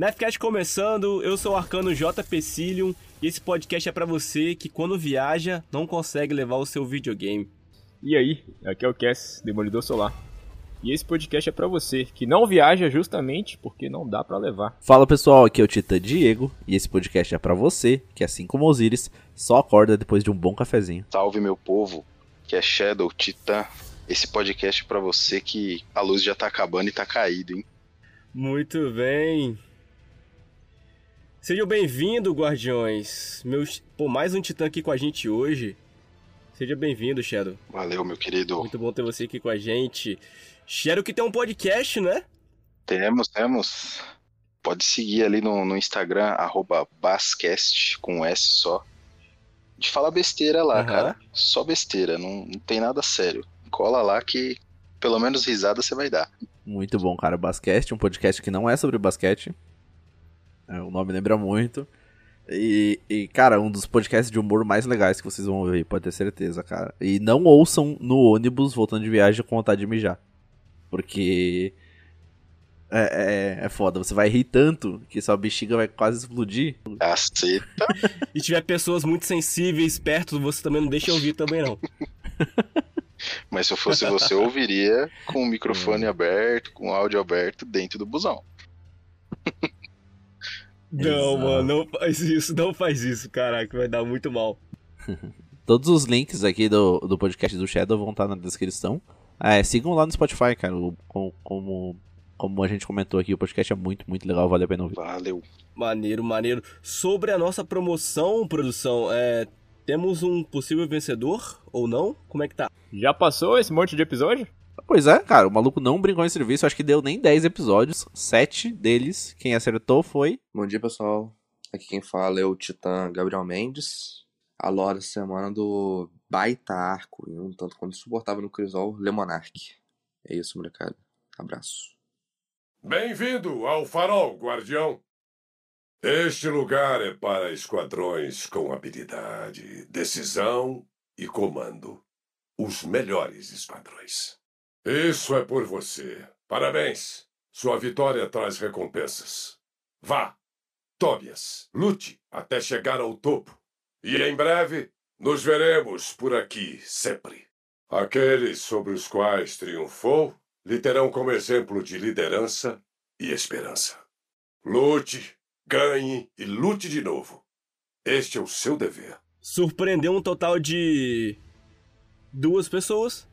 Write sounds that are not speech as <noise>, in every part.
Nefcast começando, eu sou o Arcano J. Pecilium e esse podcast é para você que quando viaja não consegue levar o seu videogame. E aí, aqui é o Cass, Demolidor Solar. E esse podcast é para você que não viaja justamente porque não dá para levar. Fala pessoal, aqui é o Titã Diego e esse podcast é para você que assim como Osiris só acorda depois de um bom cafezinho. Salve meu povo, que é Shadow Titã. Esse podcast é para você que a luz já tá acabando e tá caído, hein? Muito bem. Sejam bem-vindos, guardiões. Meus, pô, mais um titã aqui com a gente hoje. Seja bem-vindo, Shadow. Valeu, meu querido. Muito bom ter você aqui com a gente. Shadow que tem um podcast, né? Temos, temos. Pode seguir ali no, no Instagram, arroba Bascast, com S só. De falar besteira lá, Aham. cara. Só besteira, não, não tem nada sério. Cola lá que pelo menos risada você vai dar. Muito bom, cara. Basquete, um podcast que não é sobre basquete. É, o nome lembra muito. E, e, cara, um dos podcasts de humor mais legais que vocês vão ouvir, pode ter certeza, cara. E não ouçam no ônibus voltando de viagem com vontade de mijar. Porque. É, é, é foda, você vai rir tanto que sua bexiga vai quase explodir. Caceta. <laughs> E tiver pessoas muito sensíveis perto, você também não deixa ouvir também não. <laughs> Mas se eu fosse você, eu ouviria com o microfone aberto, com o áudio aberto dentro do busão. <laughs> Não, Exato. mano, não faz isso, não faz isso, caraca, vai dar muito mal. <laughs> Todos os links aqui do, do podcast do Shadow vão estar na descrição. É, sigam lá no Spotify, cara. O- como, como, como a gente comentou aqui, o podcast é muito, muito legal, vale a pena ouvir. Valeu. Maneiro, maneiro. Sobre a nossa promoção, produção, é, temos um possível vencedor ou não? Como é que tá? Já passou esse monte de episódio? Pois é, cara, o maluco não brincou em serviço, acho que deu nem 10 episódios. Sete deles, quem acertou foi. Bom dia, pessoal. Aqui quem fala é o Titã Gabriel Mendes. A lore da semana do baita arco e um tanto quanto insuportável no Crisol, Lemonark. É isso, molecada. Abraço. Bem-vindo ao Farol, Guardião. Este lugar é para esquadrões com habilidade, decisão e comando. Os melhores esquadrões. Isso é por você. Parabéns. Sua vitória traz recompensas. Vá, Tobias, lute até chegar ao topo. E em breve nos veremos por aqui sempre. Aqueles sobre os quais triunfou lhe terão como exemplo de liderança e esperança. Lute, ganhe e lute de novo. Este é o seu dever. Surpreendeu um total de duas pessoas.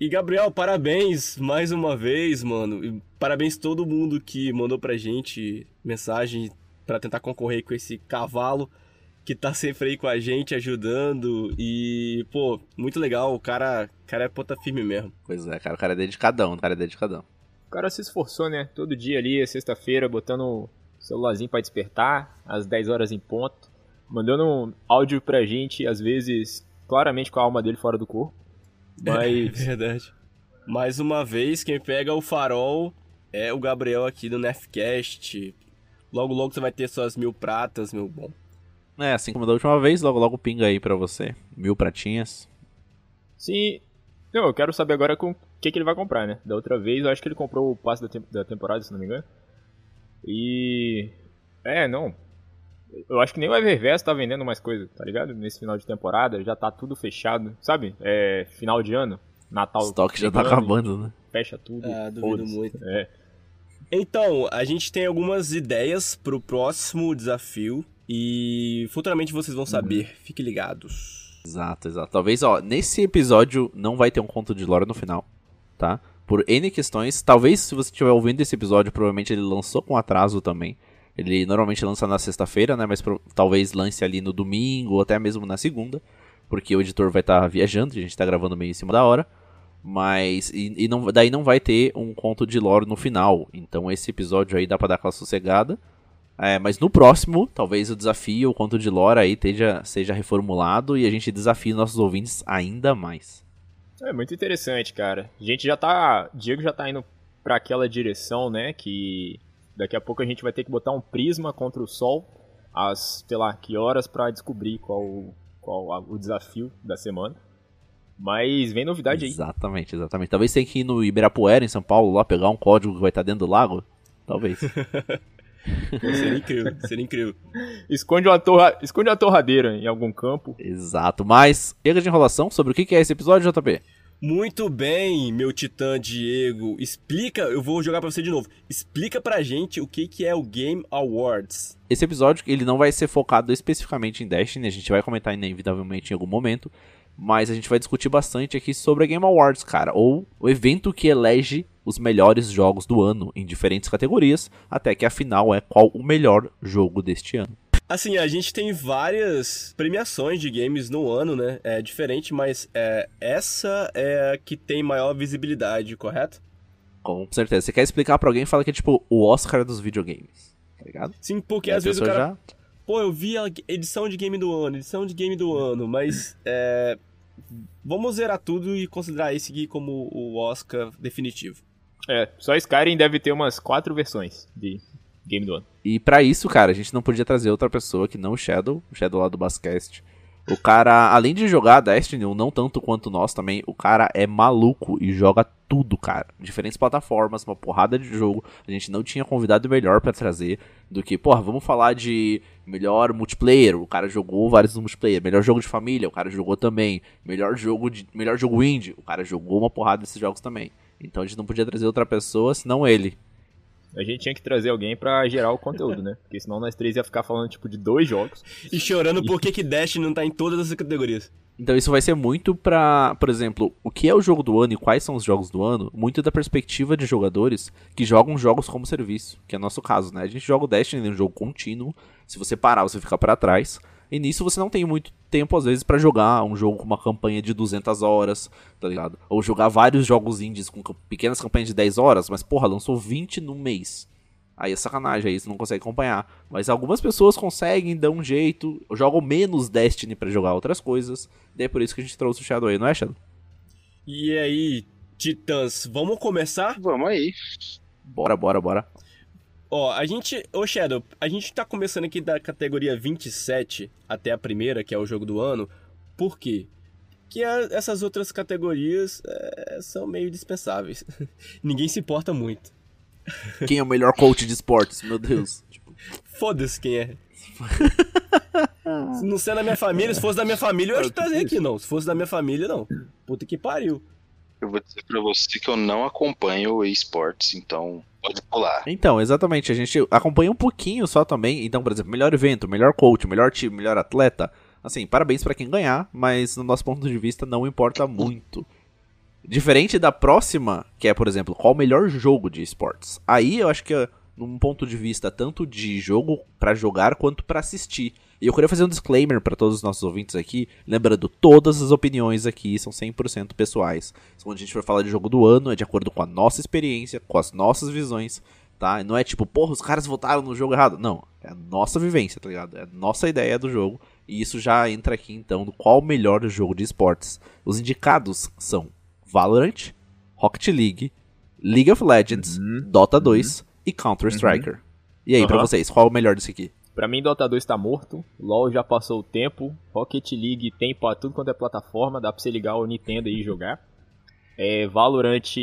E Gabriel, parabéns mais uma vez, mano. E parabéns todo mundo que mandou pra gente mensagem pra tentar concorrer com esse cavalo que tá sempre aí com a gente ajudando e, pô, muito legal, o cara, o cara é ponta firme mesmo. Pois é, cara, o cara é dedicadão, o cara é dedicadão. O cara se esforçou, né? Todo dia ali, sexta-feira, botando o celularzinho pra despertar, às 10 horas em ponto. Mandando um áudio pra gente, às vezes, claramente com a alma dele fora do corpo. Mas <laughs> Verdade. Mais uma vez, quem pega o farol é o Gabriel aqui do Nefcast. Logo, logo você vai ter suas mil pratas, meu bom. É, assim como da última vez, logo logo pinga aí pra você. Mil pratinhas. Sim. Não, eu quero saber agora com o que, que ele vai comprar, né? Da outra vez, eu acho que ele comprou o passe da, tem- da temporada, se não me engano. E. É, não. Eu acho que nem o Eververse tá vendendo mais coisa, tá ligado? Nesse final de temporada, já tá tudo fechado. Sabe? É. Final de ano, Natal. O estoque já tá acabando, né? Fecha tudo. Ah, duvido muito. É. Então, a gente tem algumas ideias pro próximo desafio. E futuramente vocês vão saber. Fiquem ligados. Exato, exato. Talvez, ó, nesse episódio não vai ter um conto de lore no final, tá? Por N questões. Talvez, se você estiver ouvindo esse episódio, provavelmente ele lançou com atraso também. Ele normalmente lança na sexta-feira, né? Mas pro- talvez lance ali no domingo ou até mesmo na segunda. Porque o editor vai estar viajando, a gente tá gravando meio em cima da hora. Mas. E, e não, daí não vai ter um conto de lore no final. Então esse episódio aí dá pra dar aquela sossegada. É, mas no próximo, talvez o desafio, o conto de lore aí esteja, seja reformulado e a gente desafie nossos ouvintes ainda mais. É muito interessante, cara. A gente já tá. Diego já tá indo pra aquela direção, né? Que daqui a pouco a gente vai ter que botar um prisma contra o sol às, sei lá, que horas pra descobrir qual, qual a- o desafio da semana. Mas vem novidade aí. Exatamente, exatamente. Talvez tenha que ir no Ibirapuera, em São Paulo, lá pegar um código que vai estar dentro do lago. Talvez. <laughs> Seria incrível, seria incrível. Esconde uma, torra... Esconde uma torradeira em algum campo. Exato, mas chega de enrolação sobre o que é esse episódio, JP? Muito bem, meu titã Diego. Explica, eu vou jogar pra você de novo. Explica pra gente o que, que é o Game Awards. Esse episódio ele não vai ser focado especificamente em Destiny, a gente vai comentar inevitavelmente em algum momento, mas a gente vai discutir bastante aqui sobre a Game Awards, cara, ou o evento que elege os melhores jogos do ano em diferentes categorias, até que a final é qual o melhor jogo deste ano. Assim, a gente tem várias premiações de games no ano, né? É diferente, mas é, essa é a que tem maior visibilidade, correto? Com certeza. Você quer explicar pra alguém, fala que é tipo o Oscar dos videogames, tá ligado? Sim, porque E às vezes o cara. já- Pô, eu vi a edição de game do ano, edição de game do ano, mas é. Vamos zerar tudo e considerar esse aqui como o Oscar definitivo. É, só Skyrim deve ter umas quatro versões de game do ano. E pra isso, cara, a gente não podia trazer outra pessoa que não o Shadow, o Shadow lá do Bascast. O cara, além de jogar Destiny, não tanto quanto nós também, o cara é maluco e joga tudo, cara. Diferentes plataformas, uma porrada de jogo. A gente não tinha convidado melhor pra trazer do que, porra, vamos falar de melhor multiplayer. O cara jogou vários multiplayer. Melhor jogo de família, o cara jogou também. Melhor jogo de melhor jogo indie, o cara jogou uma porrada desses jogos também. Então a gente não podia trazer outra pessoa senão ele. A gente tinha que trazer alguém pra gerar o conteúdo, né? Porque senão nós três ia ficar falando, tipo, de dois jogos. E chorando por que que Destiny não tá em todas as categorias. Então isso vai ser muito pra, por exemplo, o que é o jogo do ano e quais são os jogos do ano, muito da perspectiva de jogadores que jogam jogos como serviço, que é o nosso caso, né? A gente joga o Destiny, é um jogo contínuo, se você parar, você fica pra trás, e nisso você não tem muito tempo às vezes pra jogar um jogo com uma campanha de 200 horas, tá ligado? Ou jogar vários jogos indies com pequenas campanhas de 10 horas, mas porra, lançou 20 no mês. Aí é sacanagem, aí você não consegue acompanhar. Mas algumas pessoas conseguem, dão um jeito, jogam menos Destiny pra jogar outras coisas. E é por isso que a gente trouxe o Shadow aí, não é, Shadow? E aí, Titãs, vamos começar? Vamos aí. Bora, bora, bora. Ó, a gente. Ô Shadow, a gente tá começando aqui da categoria 27 até a primeira, que é o jogo do ano. Por quê? Que a- essas outras categorias é, são meio dispensáveis. <laughs> Ninguém se importa muito. Quem é o melhor coach de esportes? Meu Deus. Tipo, <laughs> Foda-se quem é. se não ser da minha família, se fosse da minha família, eu ia te trazer aqui, não. Se fosse da minha família, não. Puta que pariu. Eu vou dizer pra você que eu não acompanho o esportes, então pode pular. Então, exatamente, a gente acompanha um pouquinho só também. Então, por exemplo, melhor evento, melhor coach, melhor time, melhor atleta. Assim, parabéns pra quem ganhar, mas no nosso ponto de vista não importa muito. Diferente da próxima, que é, por exemplo, qual o melhor jogo de esportes. Aí eu acho que é num ponto de vista tanto de jogo pra jogar quanto pra assistir. E eu queria fazer um disclaimer pra todos os nossos ouvintes aqui, lembrando, todas as opiniões aqui são 100% pessoais. Quando a gente for falar de jogo do ano, é de acordo com a nossa experiência, com as nossas visões, tá? Não é tipo, porra, os caras votaram no jogo errado. Não, é a nossa vivência, tá ligado? É a nossa ideia do jogo. E isso já entra aqui então no qual o melhor jogo de esportes. Os indicados são Valorant, Rocket League, League of Legends, Dota 2 e Counter Striker. E aí, pra Aham. vocês, qual é o melhor desse aqui? Pra mim, Dota 2 tá morto. LoL já passou o tempo. Rocket League tem pra tudo quanto é plataforma. Dá pra você ligar o Nintendo e jogar. É, Valorant,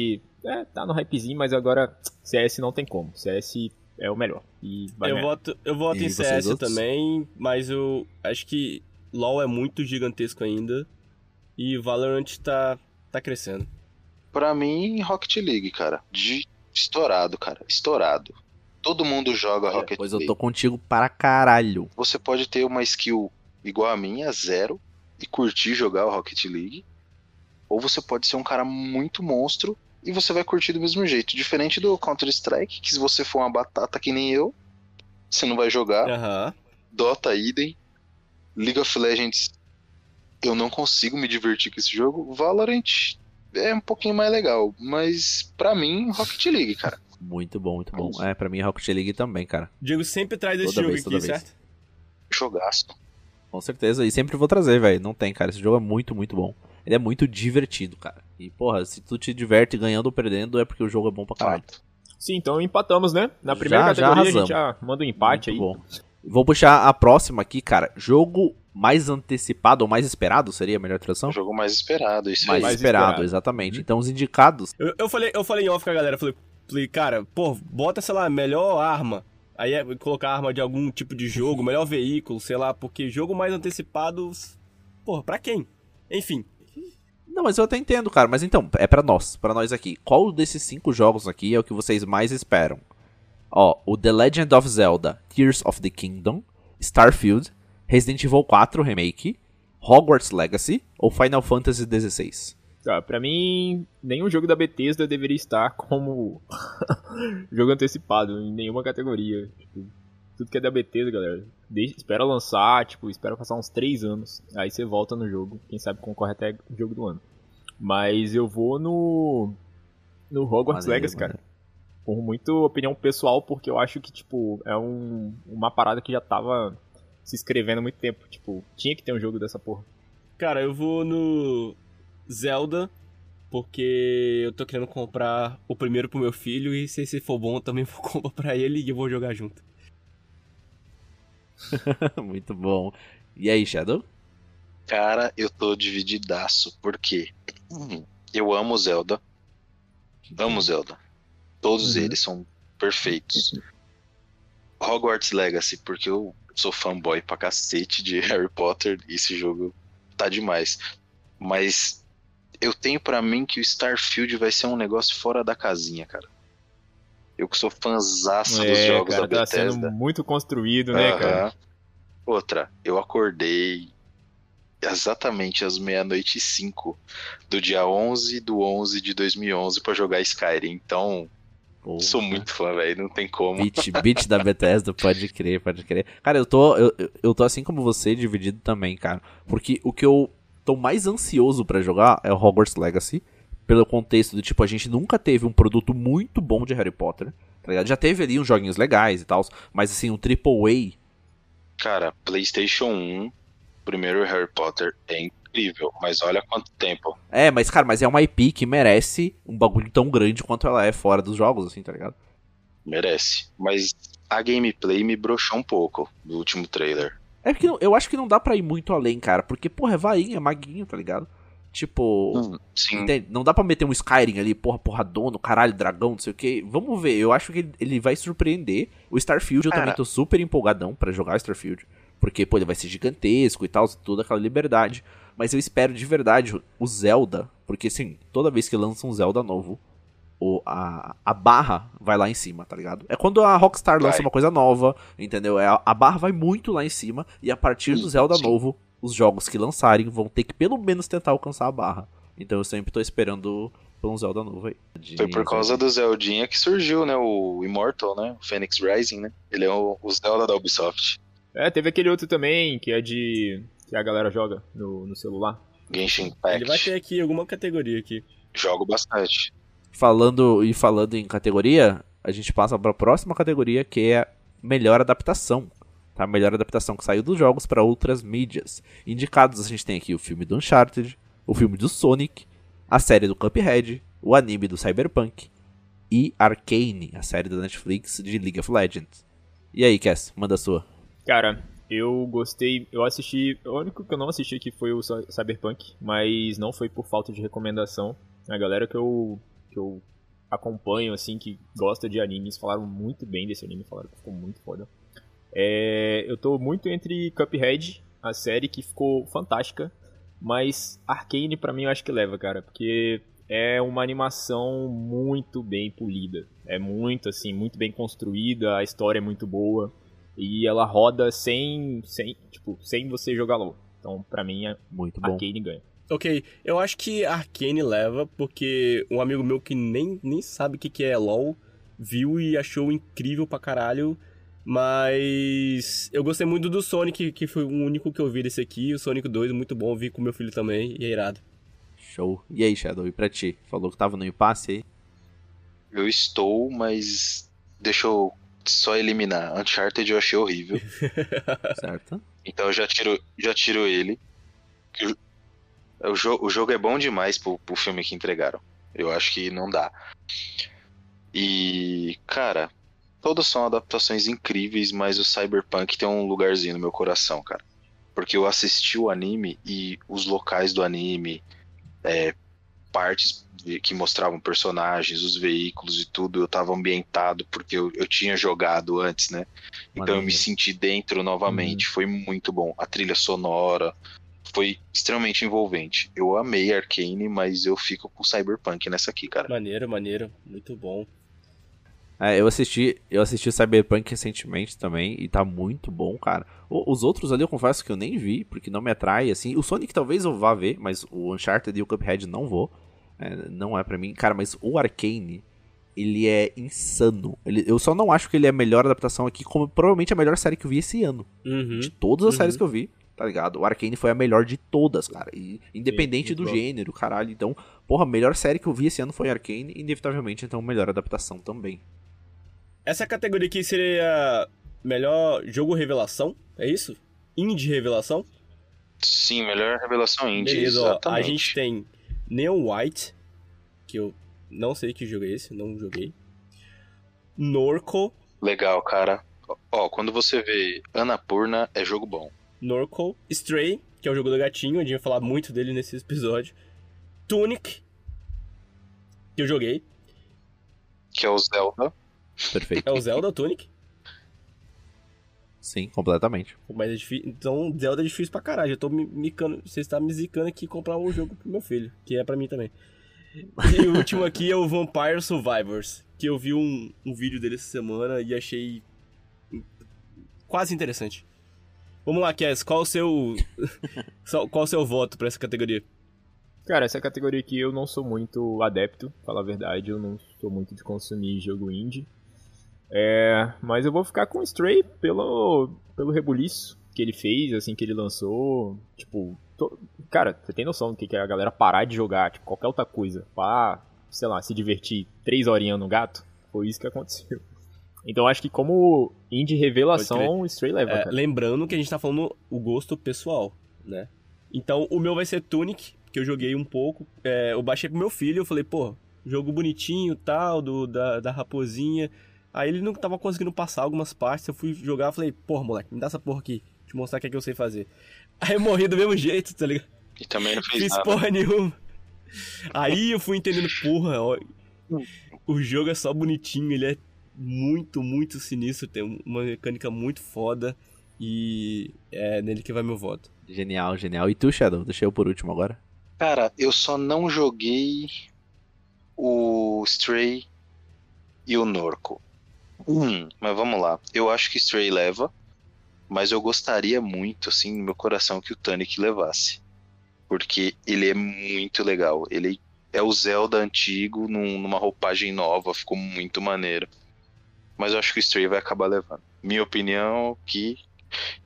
é, tá no hypezinho, mas agora CS não tem como. CS é o melhor. E vai Eu ganhar. voto, eu voto E em CS outros? também, mas eu acho que LoL é muito gigantesco ainda. E Valorant tá, tá crescendo. Pra mim, Rocket League, cara. De estourado, cara. Estourado. Todo mundo joga Rocket Pois eu League. tô contigo para caralho. Você pode ter uma skill igual a minha, zero, e curtir jogar o Rocket League. Ou você pode ser um cara muito monstro e você vai curtir do mesmo jeito. Diferente do Counter-Strike, que se você for uma batata que nem eu, você não vai jogar. Aham. Dota, idem. League of Legends, eu não consigo me divertir com esse jogo. Valorant é um pouquinho mais legal, mas pra mim, Rocket League, cara. Muito bom, muito bom. É, pra mim Rocket League também, cara. Diego sempre traz esse jogo vez, aqui, certo? Jogaço. Com certeza. E sempre vou trazer, velho. Não tem, cara. Esse jogo é muito, muito bom. Ele é muito divertido, cara. E, porra, se tu te diverte ganhando ou perdendo, é porque o jogo é bom pra caralho. Sim, então empatamos, né? Na primeira Já- já categoria a arrasamos. gente já manda um empate Muito aí. bom. Vou puxar a próxima aqui, cara. Jogo mais antecipado ou mais esperado seria a melhor tradução? O jogo mais esperado, isso Mais, aí. Mais esperado, esperado. exatamente. Então os indicados. Eu, eu falei, eu falei em off com a galera, falei, cara, pô, bota, sei lá, melhor arma. Aí é colocar arma de algum tipo de jogo, melhor veículo, sei lá, porque jogo mais antecipado. Porra, pra quem? Enfim. Não, mas eu até entendo, cara. Mas então, é pra nós, pra nós aqui. Qual desses cinco jogos aqui é o que vocês mais esperam? Ó, o The Legend of Zelda Tears of the Kingdom, Starfield, Resident Evil 4 Remake, Hogwarts Legacy ou Final Fantasy XVI? Tá, pra mim, nenhum jogo da Bethesda deveria estar como <laughs> jogo antecipado em nenhuma categoria. Tipo, tudo que é da Bethesda, galera, deixa, espera lançar, tipo, espera passar uns 3 anos, aí você volta no jogo, quem sabe concorre até o jogo do ano. Mas eu vou no no Hogwarts Maneiro, Legacy, cara. Por muito opinião pessoal, porque eu acho que, tipo, é um, uma parada que já tava se escrevendo há muito tempo. Tipo, tinha que ter um jogo dessa porra. Cara, eu vou no Zelda, porque eu tô querendo comprar o primeiro pro meu filho e se esse for bom, eu também <laughs> vou comprar pra ele e eu vou jogar junto. <laughs> Muito bom. E aí, Shadow? Cara, eu tô divididaço, porque hum, eu amo Zelda. Amo Zelda. Todos Uhum. eles são perfeitos. Hogwarts Legacy, porque eu sou fanboy pra cacete de <laughs> Harry Potter e esse jogo tá demais. Mas eu tenho pra mim que o Starfield vai ser um negócio fora da casinha, cara. Eu que sou fãzaço dos É, jogos cara, da tá Bethesda. sendo muito construído, né, Aham. cara? Outra, eu acordei exatamente às meia-noite e cinco do dia 11 do 11 de 2011 pra jogar Skyrim. Então, Porra. sou muito fã, velho. Não tem como. Beat, beat da Bethesda, pode crer, pode crer. Cara, eu tô, eu, eu- eu tô assim como você, dividido também, cara. Porque o que eu tô mais ansioso pra jogar é o Hogwarts Legacy. Pelo contexto do tipo, a gente nunca teve um produto muito bom de Harry Potter. Tá ligado? Já teve ali uns joguinhos legais e tal. Mas assim, um AAA. Cara, PlayStation 1, primeiro Harry Potter, é incrível. Mas olha quanto tempo. É, mas, cara, mas é uma IP que merece um bagulho tão grande quanto ela é fora dos jogos, assim, tá ligado? Merece. Mas a gameplay me broxou um pouco do último trailer. É porque não- eu acho que não dá pra ir muito além, cara. Porque, porra, é vainha, é maguinho, tá ligado? Tipo. Sim, Entende? Não dá pra meter um Skyrim ali, porra, porradono, caralho, dragão, não sei o que. Vamos ver, eu acho que ele- vai surpreender. O Starfield eu Cara. também tô super empolgadão pra jogar o Starfield. Porque, pô, ele vai ser gigantesco e tal, toda aquela liberdade. Mas eu espero de verdade o Zelda, porque assim, toda vez que lança um Zelda novo, o, a, a barra vai lá em cima, tá ligado? É quando a Rockstar lança Vai. uma coisa nova, entendeu? É, a, barra vai muito lá em cima, e a partir do Zelda sim. novo, os jogos que lançarem vão ter que pelo menos tentar alcançar a barra. Então eu sempre tô esperando por um Zelda novo aí. Foi por causa do Zeldinha que surgiu, né? O Immortal, né? O Phoenix Rising, né? Ele é o, o Zelda da Ubisoft. É, teve aquele outro também, que é de. que a galera joga no, no celular. Genshin Impact. Ele vai ter aqui alguma categoria aqui. Jogo bastante. Falando e falando em categoria, a gente passa para a próxima categoria que é melhor adaptação. Tá? Melhor adaptação que saiu dos jogos para outras mídias. Indicados a gente tem aqui o filme do Uncharted, o filme do Sonic, a série do Cuphead, o anime do Cyberpunk e Arcane, a série da Netflix de League of Legends. E aí, Cass, manda a sua. Cara, eu gostei. Eu assisti. O único que eu não assisti aqui foi o Cy- Cyberpunk, mas não foi por falta de recomendação. A galera que eu, que eu acompanho, assim, que gosta de animes, falaram muito bem desse anime, falaram que ficou muito foda. É, eu tô muito entre Cuphead, a série que ficou fantástica, mas Arcane pra mim eu acho que leva, cara, porque é uma animação muito bem polida. É muito, assim, muito bem construída, a história é muito boa. E ela roda sem, sem, tipo, sem você jogar LoL. Então, pra mim, a Muito bom. Arcane ganha. Ok, eu acho que Arcane leva, porque um amigo meu que nem, nem sabe o que, que é LoL viu e achou incrível pra caralho. Mas eu gostei muito do Sonic, que foi o único que eu vi desse aqui. O Sonic 2, muito bom, vi com meu filho também, e é irado. Show. E aí, Shadow, e pra ti? Falou que tava no impasse aí? Eu estou, mas deixa eu só eliminar. Uncharted eu achei horrível. <laughs> Certo? Então eu já tiro, já tiro ele. O, jo- o jogo é bom demais pro, pro filme que entregaram. Eu acho que não dá. E, cara, todas são adaptações incríveis, mas o Cyberpunk tem um lugarzinho no meu coração, cara. Porque eu assisti o anime e os locais do anime, é, partes que mostravam personagens, os veículos e tudo, eu tava ambientado porque eu, eu tinha jogado antes, né? Então eu me senti dentro novamente. Foi muito bom. A trilha sonora foi extremamente envolvente. Eu amei Arcane, mas eu fico com Cyberpunk nessa aqui, cara. Maneiro, maneiro. Muito bom. É, eu assisti, eu assisti Cyberpunk recentemente também e tá muito bom, cara. O- os outros ali eu confesso que eu nem vi, porque não me atrai, assim. O Sonic talvez eu vá ver, mas o Uncharted e o Cuphead não vou. É, não é pra mim. Cara, mas o Arcane, ele é insano. Ele- eu só não acho que ele é a melhor adaptação aqui, como provavelmente a melhor série que eu vi esse ano. Uhum. De todas as Uhum. séries que eu vi, tá ligado? O Arcane foi a melhor de todas, cara. E, independente Sim, do bom. gênero, caralho. Então, porra, a melhor série que eu vi esse ano foi Arcane, inevitavelmente, então, melhor adaptação também. Essa categoria aqui seria melhor jogo revelação, é isso? Indie revelação? Sim, melhor revelação indie. Beleza, ó, exatamente. a gente tem Neon White, que eu não sei que jogo é esse, não joguei. Norco, Legal, cara. Ó, quando você vê Annapurna, é jogo bom. Norco, Stray, que é o jogo do gatinho, a gente vai falar muito dele nesse episódio. Tunic, que eu joguei. Que é o Zelda. Perfeito. É o Zelda Tunic, Sim, completamente. mas é difícil. Então, Zelda é difícil pra caralho. Eu tô me micando, você está me zicando aqui comprar um jogo pro meu filho, que é pra mim também. E o último aqui é o Vampire Survivors, que eu vi um, um vídeo dele essa semana e achei quase interessante. Vamos lá, Cass, qual o seu <laughs> qual o seu voto pra essa categoria? Cara, essa categoria aqui eu não sou muito adepto, pra falar a verdade, eu não sou muito de consumir jogo indie. É, mas eu vou ficar com o Stray pelo, pelo rebuliço que ele fez, assim, que ele lançou. Tipo, to- cara, você tem noção do que que é a galera parar de jogar, tipo, qualquer outra coisa, pra, sei lá, se divertir três horinhas no gato? Foi isso que aconteceu. Então acho que como indie revelação, o Stray leva, É, lembrando que a gente tá falando o gosto pessoal, né? Então, o meu vai ser Tunic, que eu joguei um pouco. É, eu baixei pro meu filho, eu falei, pô, jogo bonitinho tal, do, da, da raposinha. Aí ele não tava conseguindo passar algumas partes, eu fui jogar, falei, porra, moleque, me dá essa porra aqui, te mostrar o que é que eu sei fazer. <laughs> Aí eu morri do mesmo jeito, tá ligado? E também não fez Fiz nada. porra nenhuma. Aí eu fui entendendo, porra, ó, o jogo é só bonitinho, ele é muito, muito sinistro, tem uma mecânica muito foda e é nele que vai meu voto. Genial, genial. E tu, Shadow? Deixei eu por último agora. Cara, eu só não joguei o Stray e o Norco. Hum, mas vamos lá. Eu acho que Stray leva, mas eu gostaria muito, assim, no meu coração, que o Tunic levasse. Porque ele é muito legal. Ele é o Zelda antigo num- numa roupagem nova, ficou muito maneiro. Mas eu acho que o Stray vai acabar levando. Minha opinião que.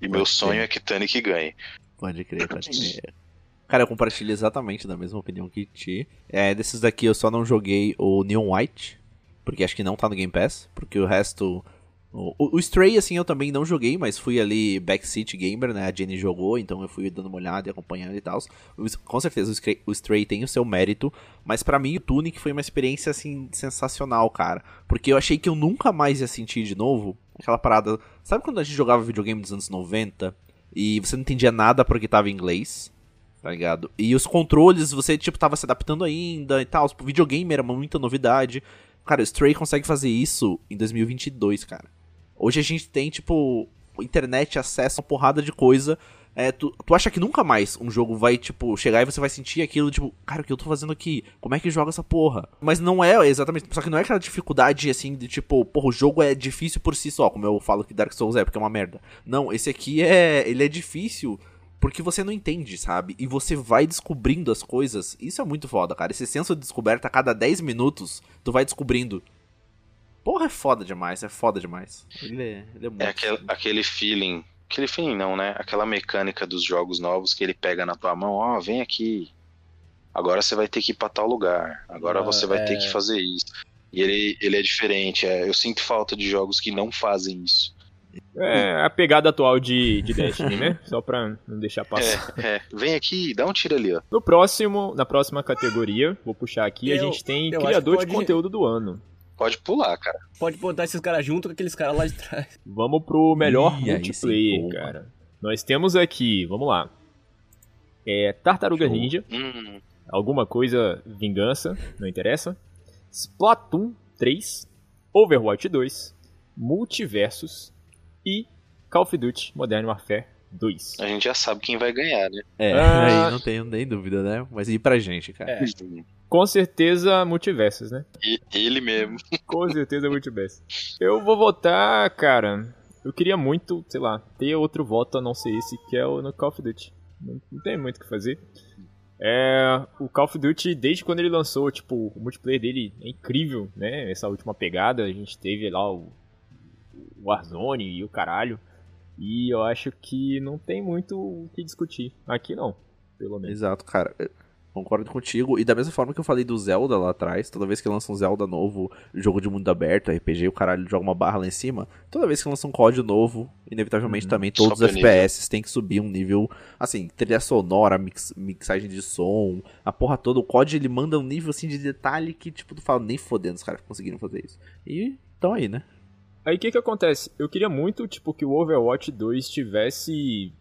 E meu Pode sonho ser. é que Tunic ganhe. Pode crer, pode crer. Cara, eu compartilho exatamente da mesma opinião que ti. É, desses daqui eu só não joguei o Neon White, porque acho que não tá no Game Pass, porque o resto. O, o- Stray, assim, eu também não joguei, mas fui ali backseat gamer, né? A Jenny jogou, então eu fui dando uma olhada e acompanhando e tal. Com certeza o Stray, o Stray tem o seu mérito, mas pra mim o Tunic foi uma experiência, assim, sensacional, cara. Porque eu achei que eu nunca mais ia sentir de novo aquela parada. Sabe quando a gente jogava videogame dos anos 90 e você não entendia nada porque tava em inglês? Tá ligado? E os controles, você, tipo, tava se adaptando ainda e tal. O videogame era muita novidade. Cara, o Stray consegue fazer isso em 2022, cara. Hoje a gente tem, tipo, internet, acesso a uma porrada de coisa. É, tu, tu acha que nunca mais um jogo vai, tipo, chegar e você vai sentir aquilo, tipo, cara, o que eu tô fazendo aqui? Como é que joga essa porra? Mas não é exatamente. Só que não é aquela dificuldade, assim, de tipo, porra, o jogo é difícil por si só, como eu falo que Dark Souls é, porque é uma merda. Não, esse aqui é. Ele é difícil porque você não entende, sabe? E você vai descobrindo as coisas. Isso é muito foda, cara. Esse senso de descoberta, a cada 10 minutos, tu vai descobrindo. Porra, é foda demais, é foda demais. Ele é, ele é muito. É aquele, aquele feeling. Aquele feeling não, né? Aquela mecânica dos jogos novos que ele pega na tua mão, ó, vem aqui. Agora você vai ter que ir pra tal lugar. Agora Ah, você vai é. ter que fazer isso. E ele, ele é diferente. é, eu sinto falta de jogos que não fazem isso. É a pegada atual de, de Destiny, né? <laughs> Só pra não deixar passar. É, é. Vem aqui, dá um tiro ali, ó. No próximo, na próxima categoria, vou puxar aqui, a Eu- gente tem criador que de pode- conteúdo do ano. Pode pular, cara. Pode botar esses caras junto com aqueles caras lá de trás. Vamos pro melhor Ih, multiplayer, cara. Nós temos aqui, vamos lá. É Tartaruga Show. Ninja, Hum, alguma coisa vingança, não interessa. Splatoon 3, Overwatch 2, Multiversus e Call of Duty Modern Warfare 2. A gente já sabe quem vai ganhar, né? É, Ah. aí não tenho nem dúvida, né? Mas e pra gente, cara? É. Com certeza Multiversus, né? Ele mesmo. <laughs> Com certeza Multiversus. Eu vou votar, cara. Eu queria muito, sei lá, ter outro voto a não ser esse, que é o no Call of Duty. Não, não tem muito o que fazer. É, o Call of Duty, desde quando ele lançou, tipo, o multiplayer dele é incrível, né? Essa última pegada, a gente teve lá o, o Warzone e o caralho. E eu acho que não tem muito o que discutir. Aqui não, pelo menos. Exato, cara. Concordo contigo. E da mesma forma que eu falei do Zelda lá atrás, toda vez que lança um Zelda novo, jogo de mundo aberto, RPG, o caralho joga uma barra lá em cima. Toda vez que lança um código novo, inevitavelmente Uhum. também todos os o nível. FPS têm que subir um nível, assim, trilha sonora, mix- mixagem de som, a porra toda. O COD ele manda um nível assim de detalhe que, tipo, tu fala, nem fodendo os caras conseguiram fazer isso. E estão aí, né? Aí o que que acontece? Eu queria muito, tipo, que o Overwatch 2 tivesse,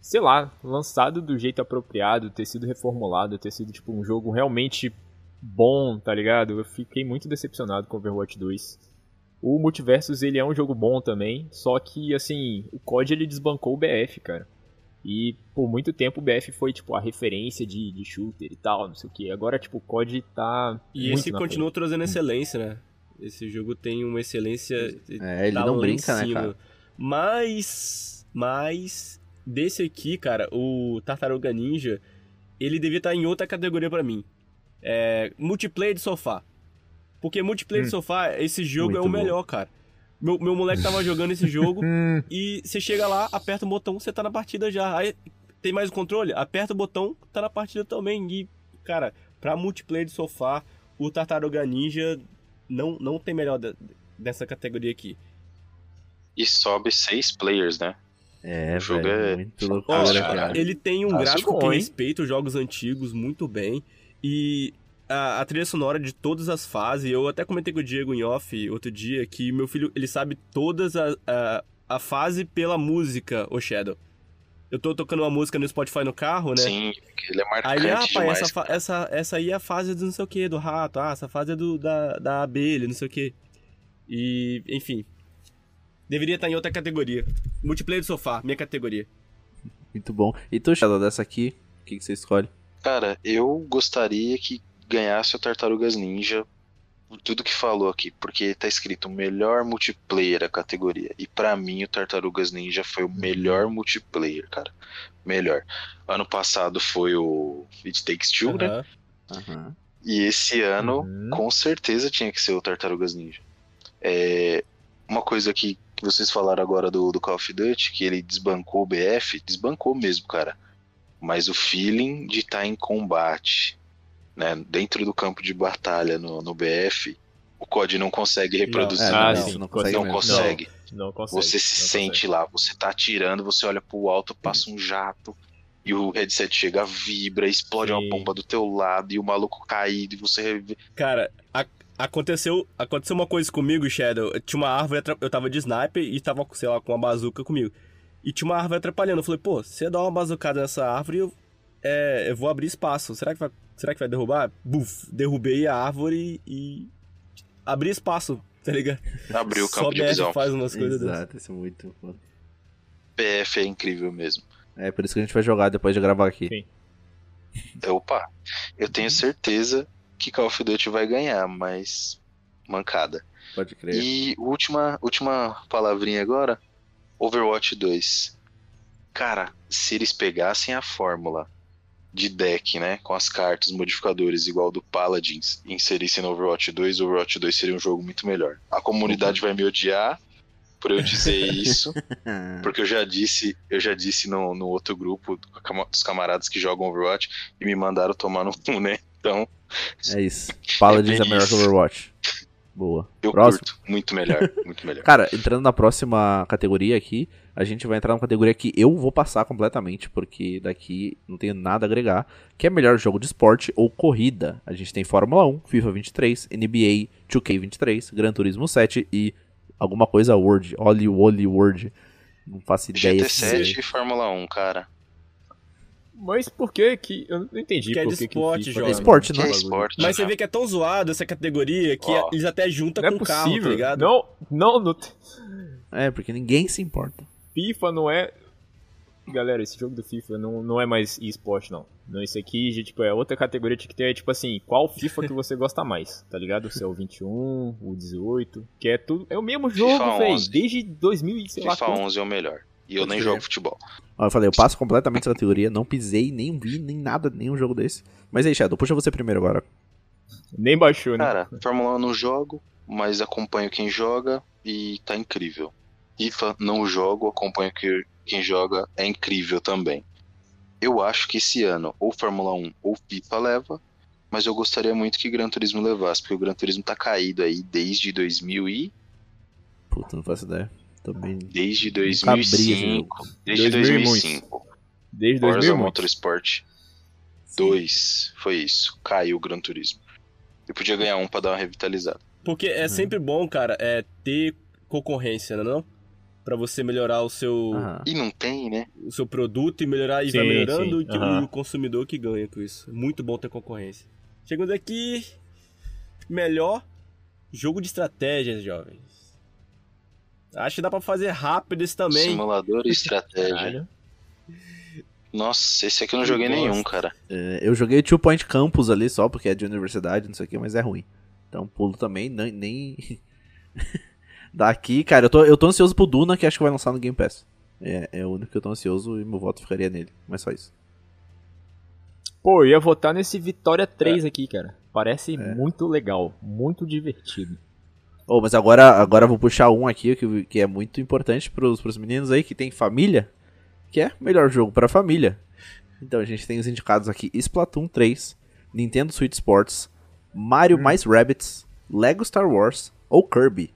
sei lá, lançado do jeito apropriado, ter sido reformulado, ter sido, tipo, um jogo realmente bom, tá ligado? Eu fiquei muito decepcionado com o Overwatch 2. O Multiversus, ele é um jogo bom também, só que, assim, o COD, ele desbancou o BF, cara. E por muito tempo o BF foi, tipo, a referência de, de shooter e tal, não sei o que. Agora, tipo, o COD tá E muito esse na continua trazendo excelência, né? Esse jogo tem uma excelência. É, ele tá não lá em brinca, né, cara? Mas. Mas. Desse aqui, cara, o Tartaruga Ninja, ele devia estar em outra categoria pra mim. É. Multiplayer de sofá. Porque multiplayer de sofá, esse jogo é Muito o bom. melhor, cara. Meu, meu moleque tava <laughs> jogando esse jogo <laughs> e você chega lá, aperta o botão, você tá na partida já. Aí tem mais o controle? Aperta o botão, tá na partida também. E, cara, pra multiplayer de sofá, o Tartaruga Ninja não, não tem melhor de- dessa categoria aqui. E sobe seis players, né? É, O jogo velho, é muito loucura, fantástico, cara. cara. ele tem um Ah, gráfico bom, que respeita os jogos antigos muito bem. E a, a trilha sonora de todas as fases, eu até comentei com o Diego em off outro dia que meu filho, ele sabe todas a, a, a fase pela música, o Shadow. Eu tô tocando uma música no Spotify no carro, né? Sim, ele é Aí marcante ele, ah, pai, demais. essa, fa- essa, essa aí é a fase do não sei o que, do rato. Ah, essa fase é do, da, da abelha, não sei o que. E, enfim. Deveria estar em outra categoria. Multiplayer de sofá, minha categoria. Muito bom. E tu, Shadow, dessa aqui, o que, que você escolhe? Cara, eu gostaria que ganhasse o Tartarugas Ninja por tudo que falou aqui, porque tá escrito melhor multiplayer a categoria. E pra mim o Tartarugas Ninja foi o melhor multiplayer, cara. Melhor. Ano passado foi o It Takes Two, né? E esse ano, Uhum. com certeza, tinha que ser o Tartarugas Ninja. É, uma coisa que, que vocês falaram agora do, do Call of Duty, que ele desbancou o BF, desbancou mesmo, cara. Mas o feeling de estar em combate, né, dentro do campo de batalha no, no BF, o COD não consegue reproduzir. É, Ah, não, sim. isso não Não consegue não consegue. Não consegue. Você se não sente consegue. lá, você tá atirando, você olha pro alto, passa um jato, e o headset chega, vibra, explode uma Sim. bomba do teu lado, e o maluco caído, e você Cara, aconteceu, aconteceu uma coisa comigo, Shadow. Tinha uma árvore, eu tava de sniper e tava, sei lá, com uma bazuca comigo. E tinha uma árvore atrapalhando. Eu falei, pô, se eu dar uma bazucada nessa árvore, eu, é, eu vou abrir espaço. Será que vai, será que vai derrubar? Buf, derrubei a árvore e abri espaço, tá ligado? abriu o campo Só de BF visão. faz umas coisas dessas. Exato, isso é muito foda. PF é incrível mesmo. É por isso que a gente vai jogar depois de gravar aqui. Sim. Opa, eu tenho certeza que Call of Duty vai ganhar, mas mancada. Pode crer. E última, última palavrinha agora, Overwatch 2. Cara, se eles pegassem a fórmula de deck, né, com as cartas, modificadores igual do Paladins, e inserissem no Overwatch 2, o Overwatch 2 seria um jogo muito melhor. A comunidade vai me odiar por eu dizer <laughs> isso, <laughs> porque eu já disse, eu já disse no, no outro grupo dos camaradas que jogam Overwatch e me mandaram tomar no cu, né? Então, É isso. Paladins É é melhor que. Overwatch. Boa. eu Próximo. curto. Muito melhor, muito melhor. <laughs> Cara, entrando na próxima categoria aqui, a gente vai entrar numa categoria que eu vou passar completamente, porque daqui não tenho nada a agregar, que é melhor jogo de esporte ou corrida. A gente tem Fórmula 1, FIFA 23, NBA 2K23, Gran Turismo 7 e alguma coisa World, Oli Oli World. Não faço ideia. se- GT7 e Fórmula 1, cara. Mas por que que. Eu não entendi Que é de que que esporte, FIFA jovem. tem Esporte, né? É esporte. Mas você vê que é tão zoado essa categoria que Ó. eles até juntam Não é com carro, tá possível. ligado? não, não, não. tem- É, porque ninguém se importa. FIFA não é. Galera, esse jogo do FIFA não, não é mais esporte, não. Não, isso aqui, tipo, é outra categoria que ter, tipo assim, qual FIFA que você <laughs> gosta mais, tá ligado? Se é o 21, o 18, que é tudo. É o mesmo jogo, velho. 11. Desde 2000 e sei lá FIFA quanto. 11 é o melhor. E eu Pode nem jogo futebol. Ó, eu falei, eu passo completamente essa categoria, não pisei, nem vi, nem nada, nenhum jogo desse. Mas aí, Shadow, puxa você primeiro agora. Nem baixou, né? Cara, Fórmula 1 eu não jogo, mas acompanho quem joga e tá incrível. FIFA não jogo, acompanho que- quem joga, é incrível também. Eu acho que esse ano ou Fórmula 1 ou FIFA leva, mas eu gostaria muito que Gran Turismo levasse, porque o Gran Turismo tá caído aí desde 2000 e Puta, não faço ideia. Também. desde Nunca abri esse 2005, desde 2000 e 2005. Desde Forza 2000 e muito. Motorsport 2, foi isso. Caiu o Gran Turismo. Eu podia ganhar um pra dar uma revitalizada. Porque é Uhum. sempre bom, cara, é ter concorrência, não é não? Pra você melhorar o seu, Aham. E não tem, né? o seu produto e melhorar e vai Sim, melhorando sim, e aham. o consumidor que ganha com isso. Muito bom ter concorrência. Chegando aqui, melhor jogo de estratégias, jovens. Acho que dá pra fazer rápido esse também. Simulador e estratégia. Caralho. Nossa, esse aqui eu não Eu joguei gosto. nenhum, cara. É, eu joguei Two Point Campus ali só, porque é de universidade, não sei o que, mas é ruim. Então pulo também, nem. nem... <laughs> Daqui, cara, eu tô, eu tô ansioso pro Duna, que acho que vai lançar no Game Pass. É, é o único que eu tô ansioso e meu voto ficaria nele. Mas só isso. Pô, eu ia votar nesse Vitória 3 aqui, cara. Parece É. muito legal, muito divertido. Oh, mas agora, agora eu vou puxar um aqui que, que é muito importante pros, pros meninos aí que tem família, que é melhor jogo pra família. Então a gente tem os indicados aqui Splatoon 3, Nintendo Switch Sports, Mario mais Rabbids, Lego Star Wars ou Kirby.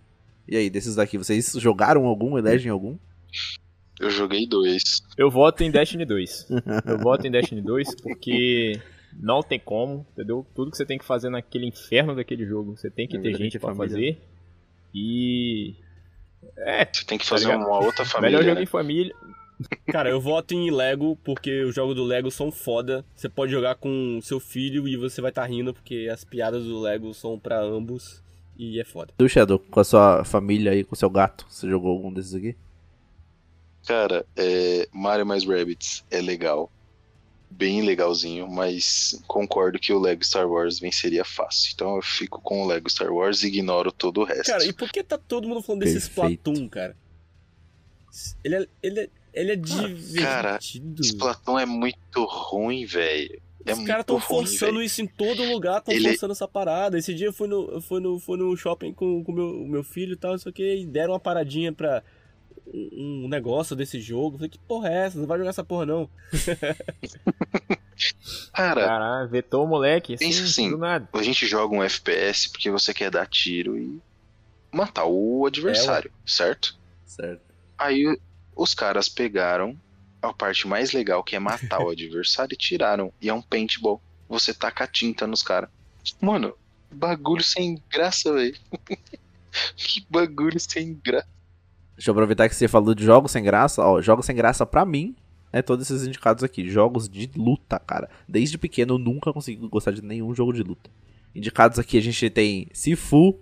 E aí, desses daqui, vocês jogaram algum, elegem algum? Eu joguei dois. Eu voto em Destiny 2. <laughs> Eu voto em Destiny 2 porque não tem como, entendeu? Tudo que você tem que fazer naquele inferno daquele jogo, você tem que É ter gente é pra família. fazer. E. É, Você tem que fazer Tá uma outra <laughs> família. melhor jogo né? em família. Cara, eu voto em Lego porque os jogos do Lego são foda. Você pode jogar com seu filho e você vai estar rindo porque as piadas do Lego são pra ambos e é foda. Tu, Shadow, com a sua família aí, com o seu gato, você jogou algum desses aqui? Cara, é, Mario mais Rabbids é legal. Bem legalzinho, mas concordo que o Lego Star Wars venceria fácil. Então eu fico com o Lego Star Wars e ignoro todo o resto. Cara, e por que tá todo mundo falando desse Perfeito. Splatoon, cara? Ele é, ele é, ele é cara, divertido. Splatoon é muito ruim, velho. É Os caras tão ruim, forçando velho. isso em todo lugar, tão Ele- forçando essa parada. Esse dia eu fui no, eu fui no, fui no shopping com o meu, meu filho e tal, não sei o que, e deram uma paradinha pra um, um negócio desse jogo. Eu falei, que porra é essa? Não vai jogar essa porra não. <laughs> Cara, Caralho, vetou o moleque, assim, Pensa assim, do nada. a gente joga um FPS porque você quer dar tiro e matar o adversário, certo? Certo. Aí os caras pegaram a parte mais legal, que é matar o <laughs> adversário, e tiraram. E é um paintball. Você taca tinta nos caras. Mano, bagulho sem graça, velho. <laughs> que bagulho sem graça. Deixa eu aproveitar que você falou de jogos sem graça. Ó, jogos sem graça pra mim é todos esses indicados aqui. Jogos de luta, cara. Desde pequeno eu nunca consegui gostar de nenhum jogo de luta. Indicados aqui a gente tem Sifu,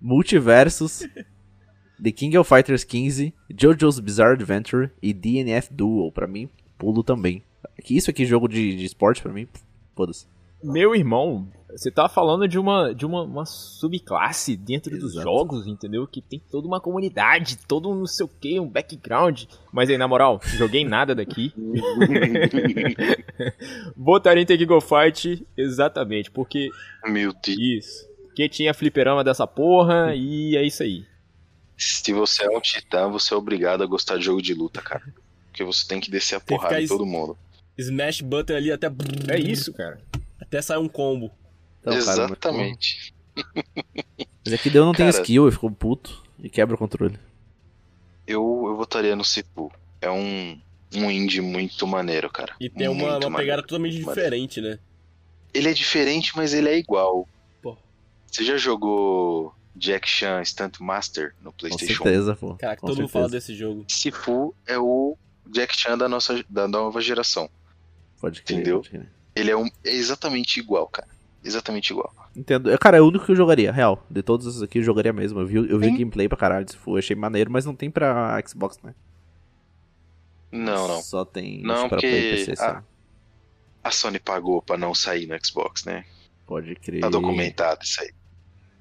Multiversus, <laughs> The King of Fighters 15, JoJo's Bizarre Adventure e DNF Duel. Pra mim, pulo também. Que Isso aqui, jogo de, de esporte, pra mim, foda-se. Meu irmão, você tá falando de uma, de uma, uma subclasse dentro dos Exato. jogos, entendeu? Que tem toda uma comunidade, todo um não sei o que, um background. Mas aí, na moral, joguei nada daqui. <laughs> Botaria em Take Go Fight exatamente, porque Meu Deus. isso. Porque tinha fliperama dessa porra e é isso aí. Se você é um titã, você é obrigado a gostar de jogo de luta, cara. Porque você tem que descer a que porrada em todo mundo. Smash button ali até. É isso, cara. Até sair um combo. Então, cara, mas, Exatamente. pô, Mas aqui deu não tem Cara- skill e ficou puto e quebra o controle. Eu, eu votaria no Sifu. É um, um indie muito maneiro, cara. E tem uma, Muito uma pegada maneiro. totalmente maneiro. diferente, né? Ele é diferente, mas ele é igual. Pô. Você já jogou Jack Chan Stunt Master no Com PlayStation 1? certeza, pô. Com todo mundo certeza. fala desse jogo. Sifu é o Jack Chan da nossa da nova geração. Pode crer, Entendeu? pode crer. Ele é, um, é exatamente igual, cara. Exatamente igual. Entendo. É, Cara, é o único que eu jogaria, real. De todos esses aqui eu jogaria mesmo. Eu vi, eu vi Sim. gameplay pra caralho, se for, achei maneiro, mas não tem pra Xbox, né? Não, não. Só tem Não, pra porque- Play PC, só. A Sony pagou pra não sair no Xbox, né? Pode crer. Tá documentado isso aí.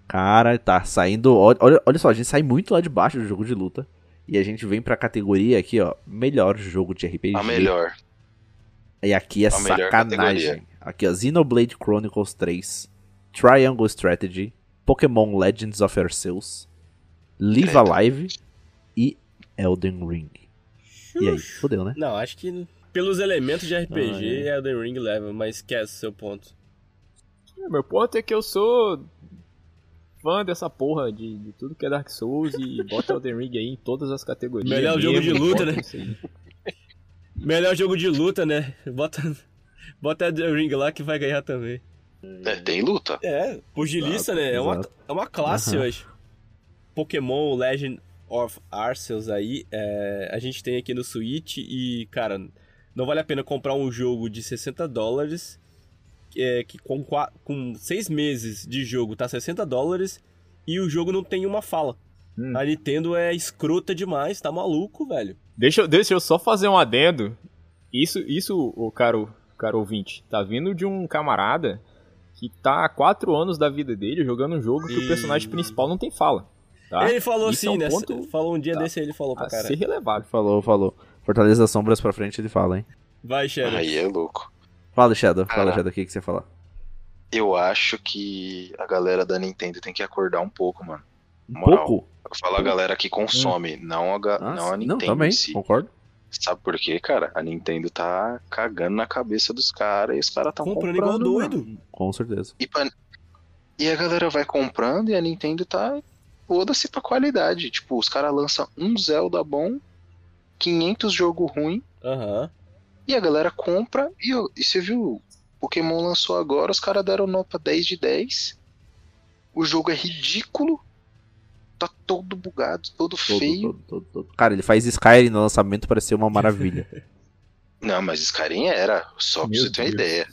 Cara, tá saindo. Olha, olha, só, a gente sai muito lá de baixo do jogo de luta. E a gente vem pra categoria aqui, ó. Melhor jogo de RPG. A melhor. E aqui é A sacanagem. Aqui, ó. Xenoblade Chronicles 3. Triangle Strategy. Pokémon Legends of Arceus. Live Credo. Alive. E Elden Ring. E aí, fodeu, né? Não, acho que pelos elementos de RPG, Ah, Elden Ring leva, mas esquece seu ponto. Meu ponto é que eu sou fã dessa porra de, de tudo que é Dark Souls e <laughs> bota Elden Ring aí em todas as categorias. Melhor jogo de luta, né? Melhor jogo de luta, né? Bota, bota Elden Ring lá que vai ganhar também. É, tem luta. É, pugilista, né? É uma, é uma classe Aham. hoje. Pokémon Legend of Arceus aí, é, a gente tem aqui no Switch e, cara, não vale a pena comprar um jogo de 60 dólares, é, que com, com seis meses de jogo tá 60 dólares e o jogo não tem uma fala. Hum. A Nintendo é escrota demais, tá maluco, velho. Deixa, eu- deixa eu só fazer um adendo. Isso, isso o caro, caro ouvinte, tá vindo de um camarada que tá há quatro anos da vida dele jogando um jogo que E- o personagem principal não tem fala. Tá? ele falou Isso é assim, um né? ponto Falou um dia tá. desse aí, ele falou pra caralho. ser relevado. Falou, falou. Fortaleza das Sombras pra frente ele fala, hein? Vai, Shadow. Aí é louco. Fala, Shadow. Fala, Ah. Shadow, o que, que você fala? Eu acho que a galera da Nintendo tem que acordar um pouco, mano. Um Moral. pouco? Eu falo a galera que consome, não, a, ga- Ah, não a não, Nintendo também, em si. concordo. Sabe por quê, cara? A Nintendo tá cagando na cabeça dos caras e os caras tão Comprando comprando, igual mano. doido. Com certeza. E, pra- e a galera vai comprando e a Nintendo tá foda-se pra qualidade. Tipo, os caras lançam um Zelda bom, 500 jogo ruim, Aham. e a galera compra. E, e você viu, Pokémon lançou agora, os caras deram nota 10 de 10. O jogo é ridículo. Tá todo bugado, todo, Todo, feio. todo, todo, todo. Cara, ele faz Skyrim no lançamento parecer uma maravilha. <laughs> Não, mas Skyrim era, só pra Meu você ter uma ideia.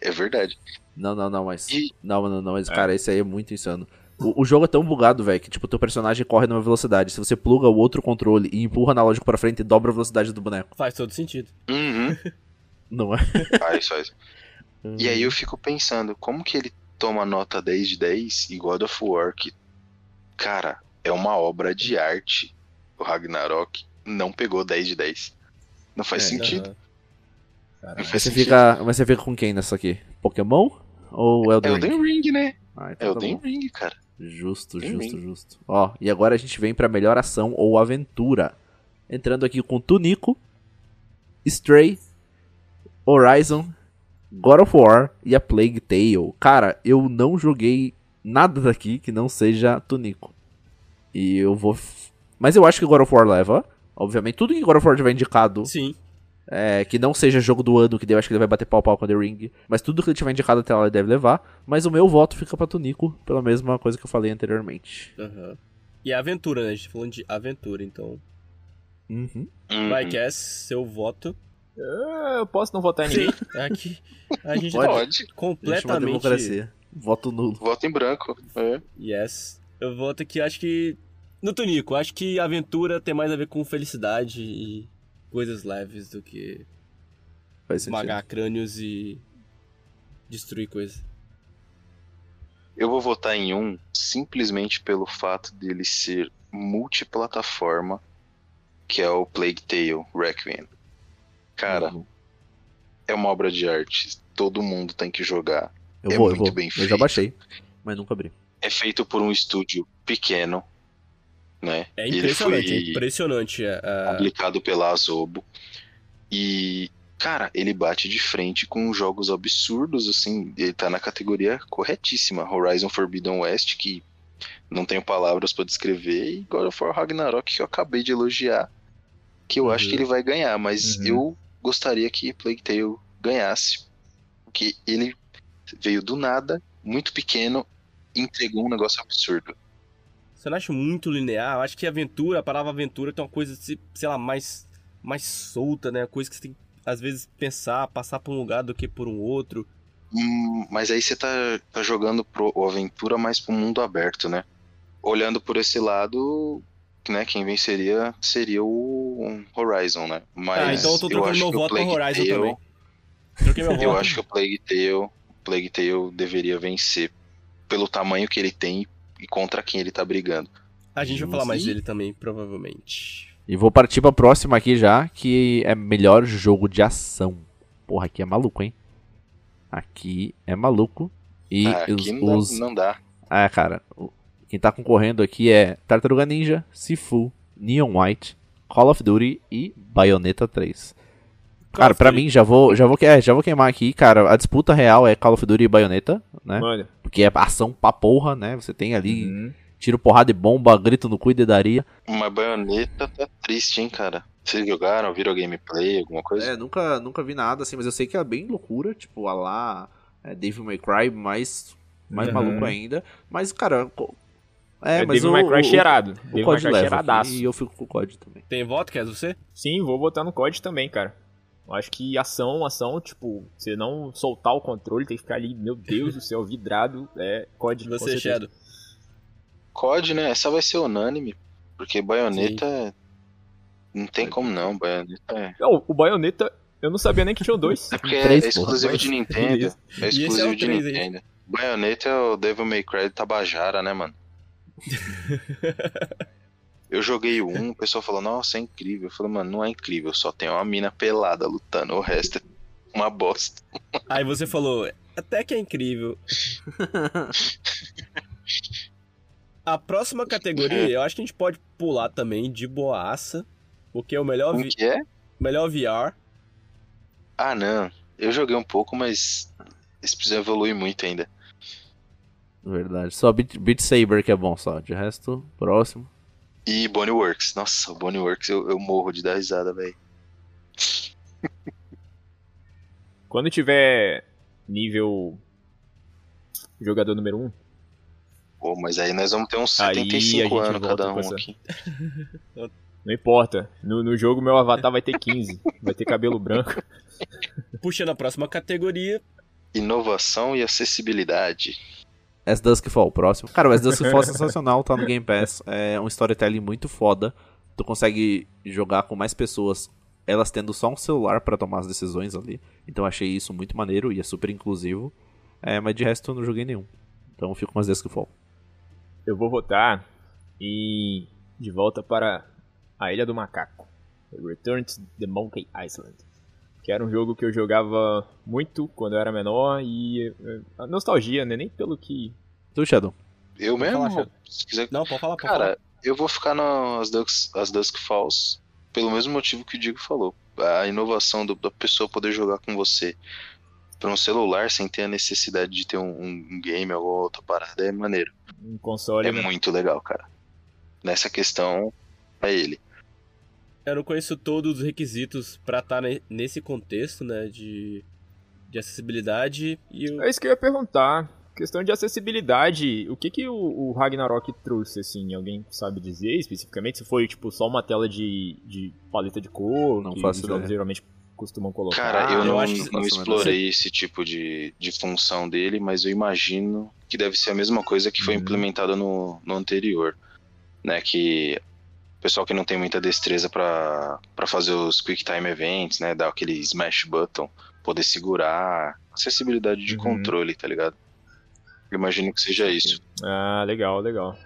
É verdade. não, não, não, mas. E- Não, não, não, mas, cara, esse aí é muito insano. O, o jogo é tão bugado, velho, que, tipo, teu personagem corre numa velocidade. Se você pluga o outro controle e empurra analógico pra frente, dobra a velocidade do boneco. Faz todo sentido. Uhum. <laughs> Não é? Faz, faz. E aí eu fico pensando, como que ele toma nota 10 de 10 e God of War, que, cara, é uma obra de arte, o Ragnarok, não pegou 10 de 10. Não faz É, sentido. Aham. Não Mas faz você, sentido. fica, mas você fica com quem nessa aqui? Pokémon ou Elden Ring? Elden Ring, né? Ah, então tá Elden bom. Ring, cara. Justo, Elden justo, Ring. justo. Ó, e agora a gente vem pra melhor ação ou aventura. Entrando aqui com Tunico, Stray, Horizon, God of War e a Plague Tale. Cara, eu não joguei nada daqui que não seja Tunico. E eu vou. Mas eu acho que God of War leva. Obviamente, tudo que God of War tiver indicado Sim. é, que não seja jogo do ano, que eu acho que ele vai bater pau pau com The Ring. Mas tudo que ele tiver indicado até lá ele deve levar. Mas o meu voto fica pra Tunico, pela mesma coisa que eu falei anteriormente. Aham. E a aventura, né? A gente tá falando de aventura, então. Uhum. Uhum. Vai, Cass, seu voto. É, Eu posso não votar em ninguém. <laughs> Aqui a gente Pode. tá completamente. democracia. Voto nulo. Voto em branco. É. Yes. Eu voto aqui, acho que. No Tunico, acho que aventura tem mais a ver com felicidade e coisas leves do que Faz sentido. esmagar crânios e destruir coisas. Eu vou votar em um simplesmente pelo fato dele ser multiplataforma, que é o Plague Tale Requiem. Cara, Uhum. é uma obra de arte. Todo mundo tem que jogar. eu é vou, eu muito vou. bem Eu já feito. baixei, mas nunca abri. É feito por um estúdio pequeno, né? É Ele impressionante, foi é impressionante. a- a- publicado pela Asobo. E, cara, ele bate de frente com jogos absurdos, assim. Ele tá na categoria corretíssima. Horizon Forbidden West, que não tenho palavras pra descrever, e God of War Ragnarok, que eu acabei de elogiar, que eu acho Uhum. que ele vai ganhar, mas Uhum. eu gostaria que Plague Tale ganhasse. Porque ele veio do nada, muito pequeno, entregou um negócio absurdo. Você não acha muito linear? Eu acho que aventura, a palavra aventura tem uma coisa, se- sei lá, mais, mais solta, né? Coisa que você tem que às vezes, pensar, passar por um lugar do que por um outro. Hum, mas aí você tá, tá jogando pro o aventura mais pro mundo aberto, né? Olhando por esse lado, né, quem venceria seria o Horizon, né? Mas ah, então eu tô trocando meu voto Plague Horizon Tale- também. <laughs> Eu voto. acho que o Plague Tale, Plague Tale deveria vencer pelo tamanho que ele tem e contra quem ele tá brigando. A gente vai falar mais dele também, provavelmente. E vou partir pra próxima aqui já, que é melhor jogo de ação. Porra, aqui é maluco, hein? Aqui é maluco. E Ah, os, aqui não, os- não dá. Ah, cara, o- quem tá concorrendo aqui é Tartaruga Ninja, Sifu, Neon White, Call of Duty e Bayonetta 3. Cara, pra mim, já vou, já, vou, que- é, já vou queimar aqui, cara. A disputa real é Call of Duty e Bayonetta, né? Mano. Porque é ação pra porra, né? Você tem ali uhum. tiro, porrada e bomba, grito no cu e dedaria. Uma baioneta tá triste, hein, cara? Vocês jogaram, viram gameplay, alguma coisa? É, nunca, nunca vi nada assim, mas eu sei que é bem loucura, tipo, a lá é, Devil May Cry, mais, mais Uhum. maluco ainda. Mas, cara, é, É, mas Devil o, May Cry o- cheirado. o Devil May COD leva cheiradaço. e eu fico com o COD também. Tem voto, quer você? Sim, vou votar no COD também, cara. Eu acho que ação, ação, tipo, você não soltar o controle, tem que ficar ali, meu Deus do <laughs> céu, vidrado, é COD. Você. Shadow. COD, né? Essa vai ser unânime. Porque baioneta é- não tem como não. Baioneta é. Não, o Bayonetta, eu não sabia nem que tinha dois. <laughs> É porque Três, é exclusivo porra. de Nintendo. É esse é exclusivo o de três aí. Nintendo. Bayonetta é o Devil May Cry Tabajara, né, mano? <laughs> Eu joguei o um, <laughs> o pessoal falou, nossa, é incrível. Eu falei, mano, não é incrível, só tem uma mina pelada lutando, o resto é uma bosta. <laughs> Aí você falou, até que é incrível. A próxima categoria, eu acho que a gente pode pular também de boaça, porque é o melhor, vi- que é? melhor VR. Ah, não. Eu joguei um pouco, mas eles precisam evoluir muito ainda. Verdade. Só Beat, Beat Saber que é bom só. De resto, próximo. E Bonnie Works. Nossa, o Bonnie Works eu, eu morro de dar risada, velho. Quando tiver nível jogador número 1, um, Pô, mas aí nós vamos ter uns Aí a 75 gente anos cada um essa- aqui. <laughs> não importa. No, no jogo meu avatar vai ter 15. vai ter cabelo branco. Puxando a próxima categoria, Inovação e acessibilidade. As Dusk Fall, próximo. Cara, o As Dusk Fall é <laughs> sensacional, tá no Game Pass. É um storytelling muito foda. Tu consegue jogar com mais pessoas, elas tendo só um celular pra tomar as decisões ali. Então achei isso muito maneiro e é super inclusivo. É, mas de resto eu não joguei nenhum. Então eu fico com As Dusk Fall. Eu vou votar e de volta para a Ilha do Macaco. Return to the Monkey Island. Que era um jogo que eu jogava muito quando eu era menor e eh, a nostalgia, né? Nem pelo que. Tu, Shadow? Eu mesmo? falar, Shadow. se quiser. não, pode falar, pode Cara, eu vou ficar nas Dusk, as Dusk Falls pelo mesmo motivo que o Diego falou. A inovação do- da pessoa poder jogar com você para um celular sem ter a necessidade de ter um, um game ou outra parada é maneiro. Um console. É né? muito legal, cara. Nessa questão, é ele. Eu não conheço todos os requisitos pra estar nesse contexto, né, de, de acessibilidade e eu, É isso que eu ia perguntar. Questão de acessibilidade, o que que o, o Ragnarok trouxe, assim? Alguém sabe dizer especificamente? Se foi, tipo, só uma tela de, de paleta de cor, Não que faço os jogos geralmente costumam colocar? Cara, eu, eu não, acho que- não mas explorei esse tipo de, de função dele, mas eu imagino que deve ser a mesma coisa que foi Uhum. implementada no, no anterior. Né? Que pessoal que não tem muita destreza pra pra fazer os Quick Time Events, né? Dar aquele smash button, poder segurar, acessibilidade de Uhum. controle, tá ligado? Eu imagino que seja isso. Ah, legal, legal.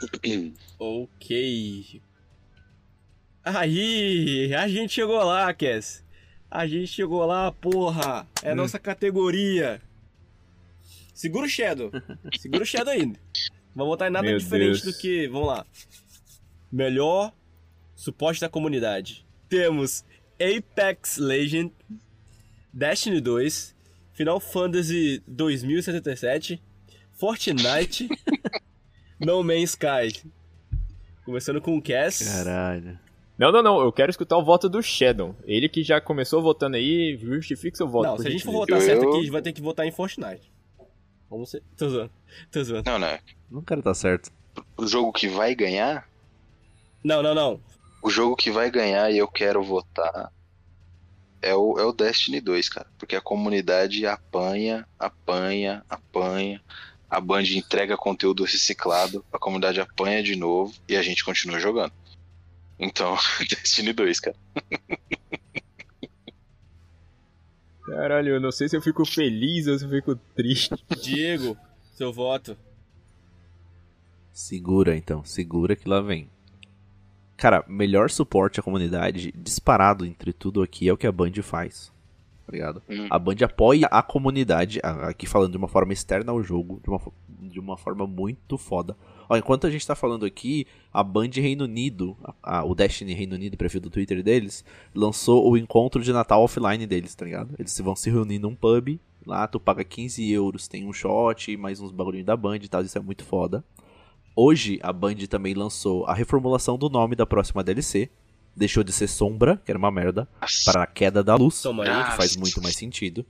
<clears throat> Ok. Aí, a gente chegou lá, Cass. A gente chegou lá, porra. É a Hum. nossa categoria. Segura o Shadow. <laughs> Segura o Shadow ainda. Vamos botar em nada Meu diferente Deus. do que. Vamos lá. Melhor suporte da comunidade. Temos Apex Legend, Destiny 2, Final Fantasy 2077, Fortnite, <laughs> No Man's Sky. Começando com o Cass. Caralho. Não, não, não. Eu quero escutar o voto do Shadow. Ele que já começou votando aí, justifica seu voto. Não, se a gente for votar certo Eu- aqui, a gente vai ter que votar em Fortnite. Vamos ser. Tô zoando. Tô zoando. Não, né? Não quero tá certo. O jogo que vai ganhar, Não, não, não. o jogo que vai ganhar e eu quero votar é o, é o Destiny 2, cara. Porque a comunidade apanha, apanha, apanha. A Band entrega conteúdo reciclado, a comunidade apanha de novo e a gente continua jogando. Então, <laughs> Destiny 2, cara. Caralho, eu não sei se eu fico feliz ou se eu fico triste. Diego, seu voto. Segura então, segura que lá vem. Cara, melhor suporte à comunidade, disparado entre tudo aqui, é o que a Band faz. Tá ligado? Hum. A Band apoia a comunidade, aqui falando de uma forma externa ao jogo, de uma, de uma forma muito foda. Ó, enquanto a gente tá falando aqui, a Band Reino Unido, a- a- o Destiny Reino Unido, perfil do Twitter deles, lançou o encontro de Natal offline deles, tá ligado? Eles vão se reunir num pub, lá tu paga 15 euros, tem um shot, mais uns bagulhinhos da Band e tal, isso é muito foda. Hoje a Band também lançou a reformulação do nome da próxima DLC. Deixou de ser Sombra, que era uma merda, para a Queda da Luz, que faz muito mais sentido.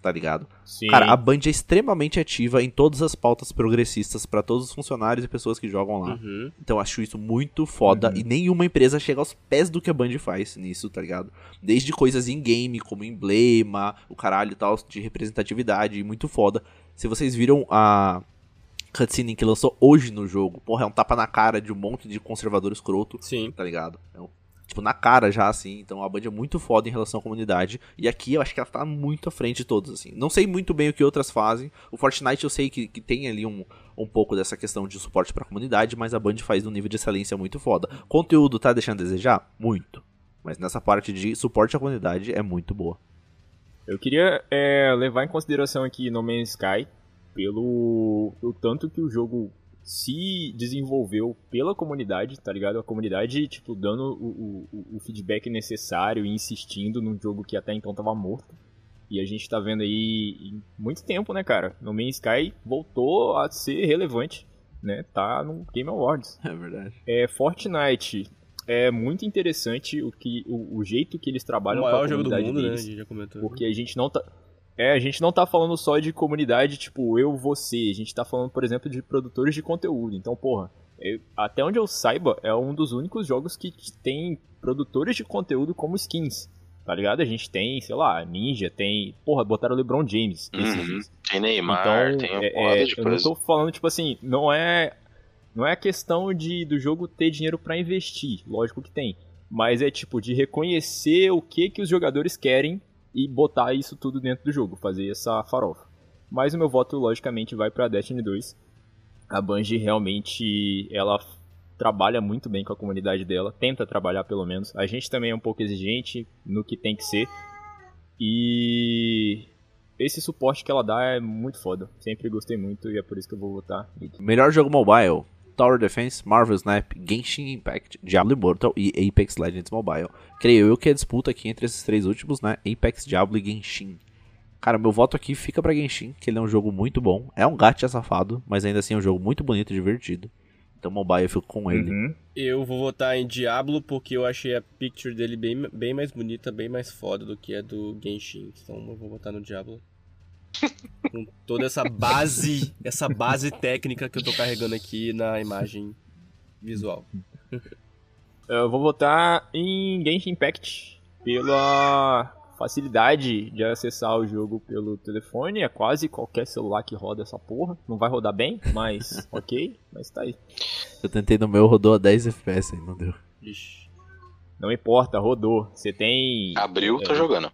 Tá ligado? Sim. Cara, a Band é extremamente ativa em todas as pautas progressistas para todos os funcionários e pessoas que jogam lá. Uhum. Então eu acho isso muito foda Uhum. e nenhuma empresa chega aos pés do que a Band faz nisso, tá ligado? Desde coisas em game, como emblema, o caralho e tal, de representatividade, muito foda. Se vocês viram a cutscene que lançou hoje no jogo, porra, é um tapa na cara de um monte de conservador escroto, Sim. tá ligado? É um- tipo, na cara já, assim. Então a Band é muito foda em relação à comunidade. E aqui eu acho que ela tá muito à frente de todos, assim. Não sei muito bem o que outras fazem. O Fortnite eu sei que, que tem ali um, um pouco dessa questão de suporte pra comunidade, mas a Band faz num nível de excelência muito foda. Conteúdo tá deixando a desejar? Muito. Mas nessa parte de suporte à comunidade é muito boa. Eu queria é, levar em consideração aqui No Man's Sky pelo o tanto que o jogo se desenvolveu pela comunidade, tá ligado? A comunidade, tipo, dando o, o, o feedback necessário e insistindo num jogo que até então tava morto. E a gente tá vendo aí em muito tempo, né, cara? No Man's Sky voltou a ser relevante, né? Tá no Game Awards. <laughs> É verdade. É, Fortnite é muito interessante o, que, o, o jeito que eles O trabalham com a maior jogo do mundo, né? A deles. gente já comentou. Porque a gente não tá. É, a gente não tá falando só de comunidade, tipo, eu, você. A gente tá falando, por exemplo, de produtores de conteúdo. Então, porra, eu- até onde eu saiba, é um dos únicos jogos que tem produtores de conteúdo como skins. Tá ligado? A gente tem, sei lá, Ninja, tem. Porra, botaram o LeBron James Uhum. tem Neymar, Então, tem uma é- é, de eu não tô falando, tipo assim, não é. Não é a questão de do jogo ter dinheiro pra investir, lógico que tem. Mas é tipo de reconhecer o que que os jogadores querem e botar isso tudo dentro do jogo, fazer essa farofa. Mas o meu voto, logicamente, vai pra Destiny 2. A Bungie realmente ela trabalha muito bem com a comunidade dela, tenta trabalhar pelo menos. A gente também é um pouco exigente no que tem que ser. E esse suporte que ela dá é muito foda. Sempre gostei muito e é por isso que eu vou votar. Melhor jogo mobile: Tower Defense, Marvel Snap, Genshin Impact, Diablo Immortal e Apex Legends Mobile. Creio eu que a disputa aqui entre esses três últimos, né? Apex, Diablo e Genshin. Cara, meu voto aqui fica pra Genshin, que ele é um jogo muito bom. É um gacha safado, mas ainda assim é um jogo muito bonito e divertido. Então mobile eu fico com ele. Uhum. Eu vou votar em Diablo porque eu achei a picture dele bem, bem mais bonita, bem mais foda do que a do Genshin. Então eu vou votar no Diablo. Com toda essa base, essa base técnica que eu tô carregando aqui na imagem visual. Eu vou votar em Genshin Impact pela facilidade de acessar o jogo pelo telefone. É quase qualquer celular que roda essa porra. Não vai rodar bem, mas <laughs> ok. Mas tá aí. Eu tentei no meu, rodou a 10 FPS aí, não deu. Ixi. Não importa, rodou. Você tem. Abriu, é, tá jogando.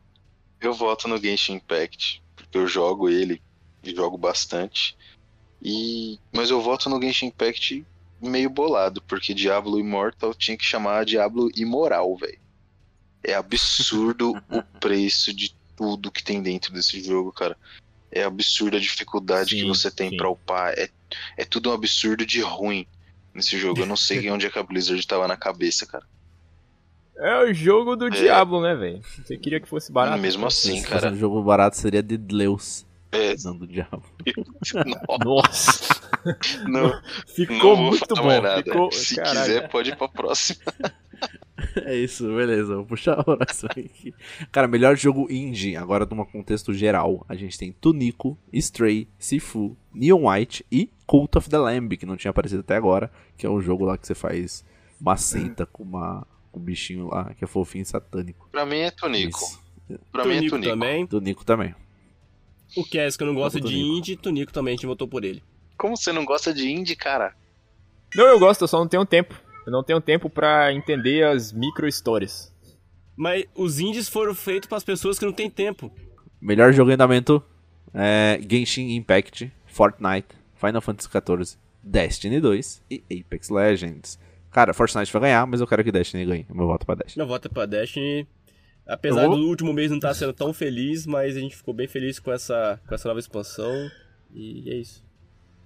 Eu voto no Genshin Impact, eu jogo ele e jogo bastante. E mas eu voto no Genshin Impact meio bolado, porque Diablo Immortal tinha que chamar Diablo Imoral, velho. É absurdo <laughs> o preço de tudo que tem dentro desse jogo, cara. É absurda a dificuldade que Sim, você tem pra upar. É, é tudo um absurdo de ruim nesse jogo. Eu não sei <laughs> onde é que a Blizzard tava na cabeça, cara. É o jogo do É. Diablo, né, velho? Você queria que fosse barato? Mesmo assim, Se fosse cara. um jogo barato seria de Deus, É, não do diabo. <laughs> Nossa, não, ficou não muito bom. Ficou... Se Caralho. quiser, pode ir pra próxima. É isso, beleza. Vou puxar a oração aqui. Cara, melhor jogo indie, agora num contexto geral. A gente tem Tunico, Stray, Sifu, Neon White e Cult of the Lamb, que não tinha aparecido até agora, que é um jogo lá que você faz uma seita com uma um bichinho lá, que é fofinho e satânico. Pra mim é Tonico. Isso. Pra mim é Tunico Tunico. também. Do Nico também. O Cass, que eu não gosto de Tunico. indie, Tunico também, a gente votou por ele. Como você não gosta de indie, cara? Não, eu gosto, eu só não tenho tempo. Eu não tenho tempo pra entender as micro-histórias. Mas os indies foram feitos pras pessoas que não têm tempo. Melhor jogo em andamento é Genshin Impact, Fortnite, Final Fantasy XIV, Destiny 2 e Apex Legends. Cara, Fortnite vai ganhar, mas eu quero que Destiny ganhe. Meu voto pra Destiny. Meu voto é pra Destiny. Apesar Eu vou- do último mês não estar sendo tão feliz, mas a gente ficou bem feliz com essa, com essa nova expansão. E é isso.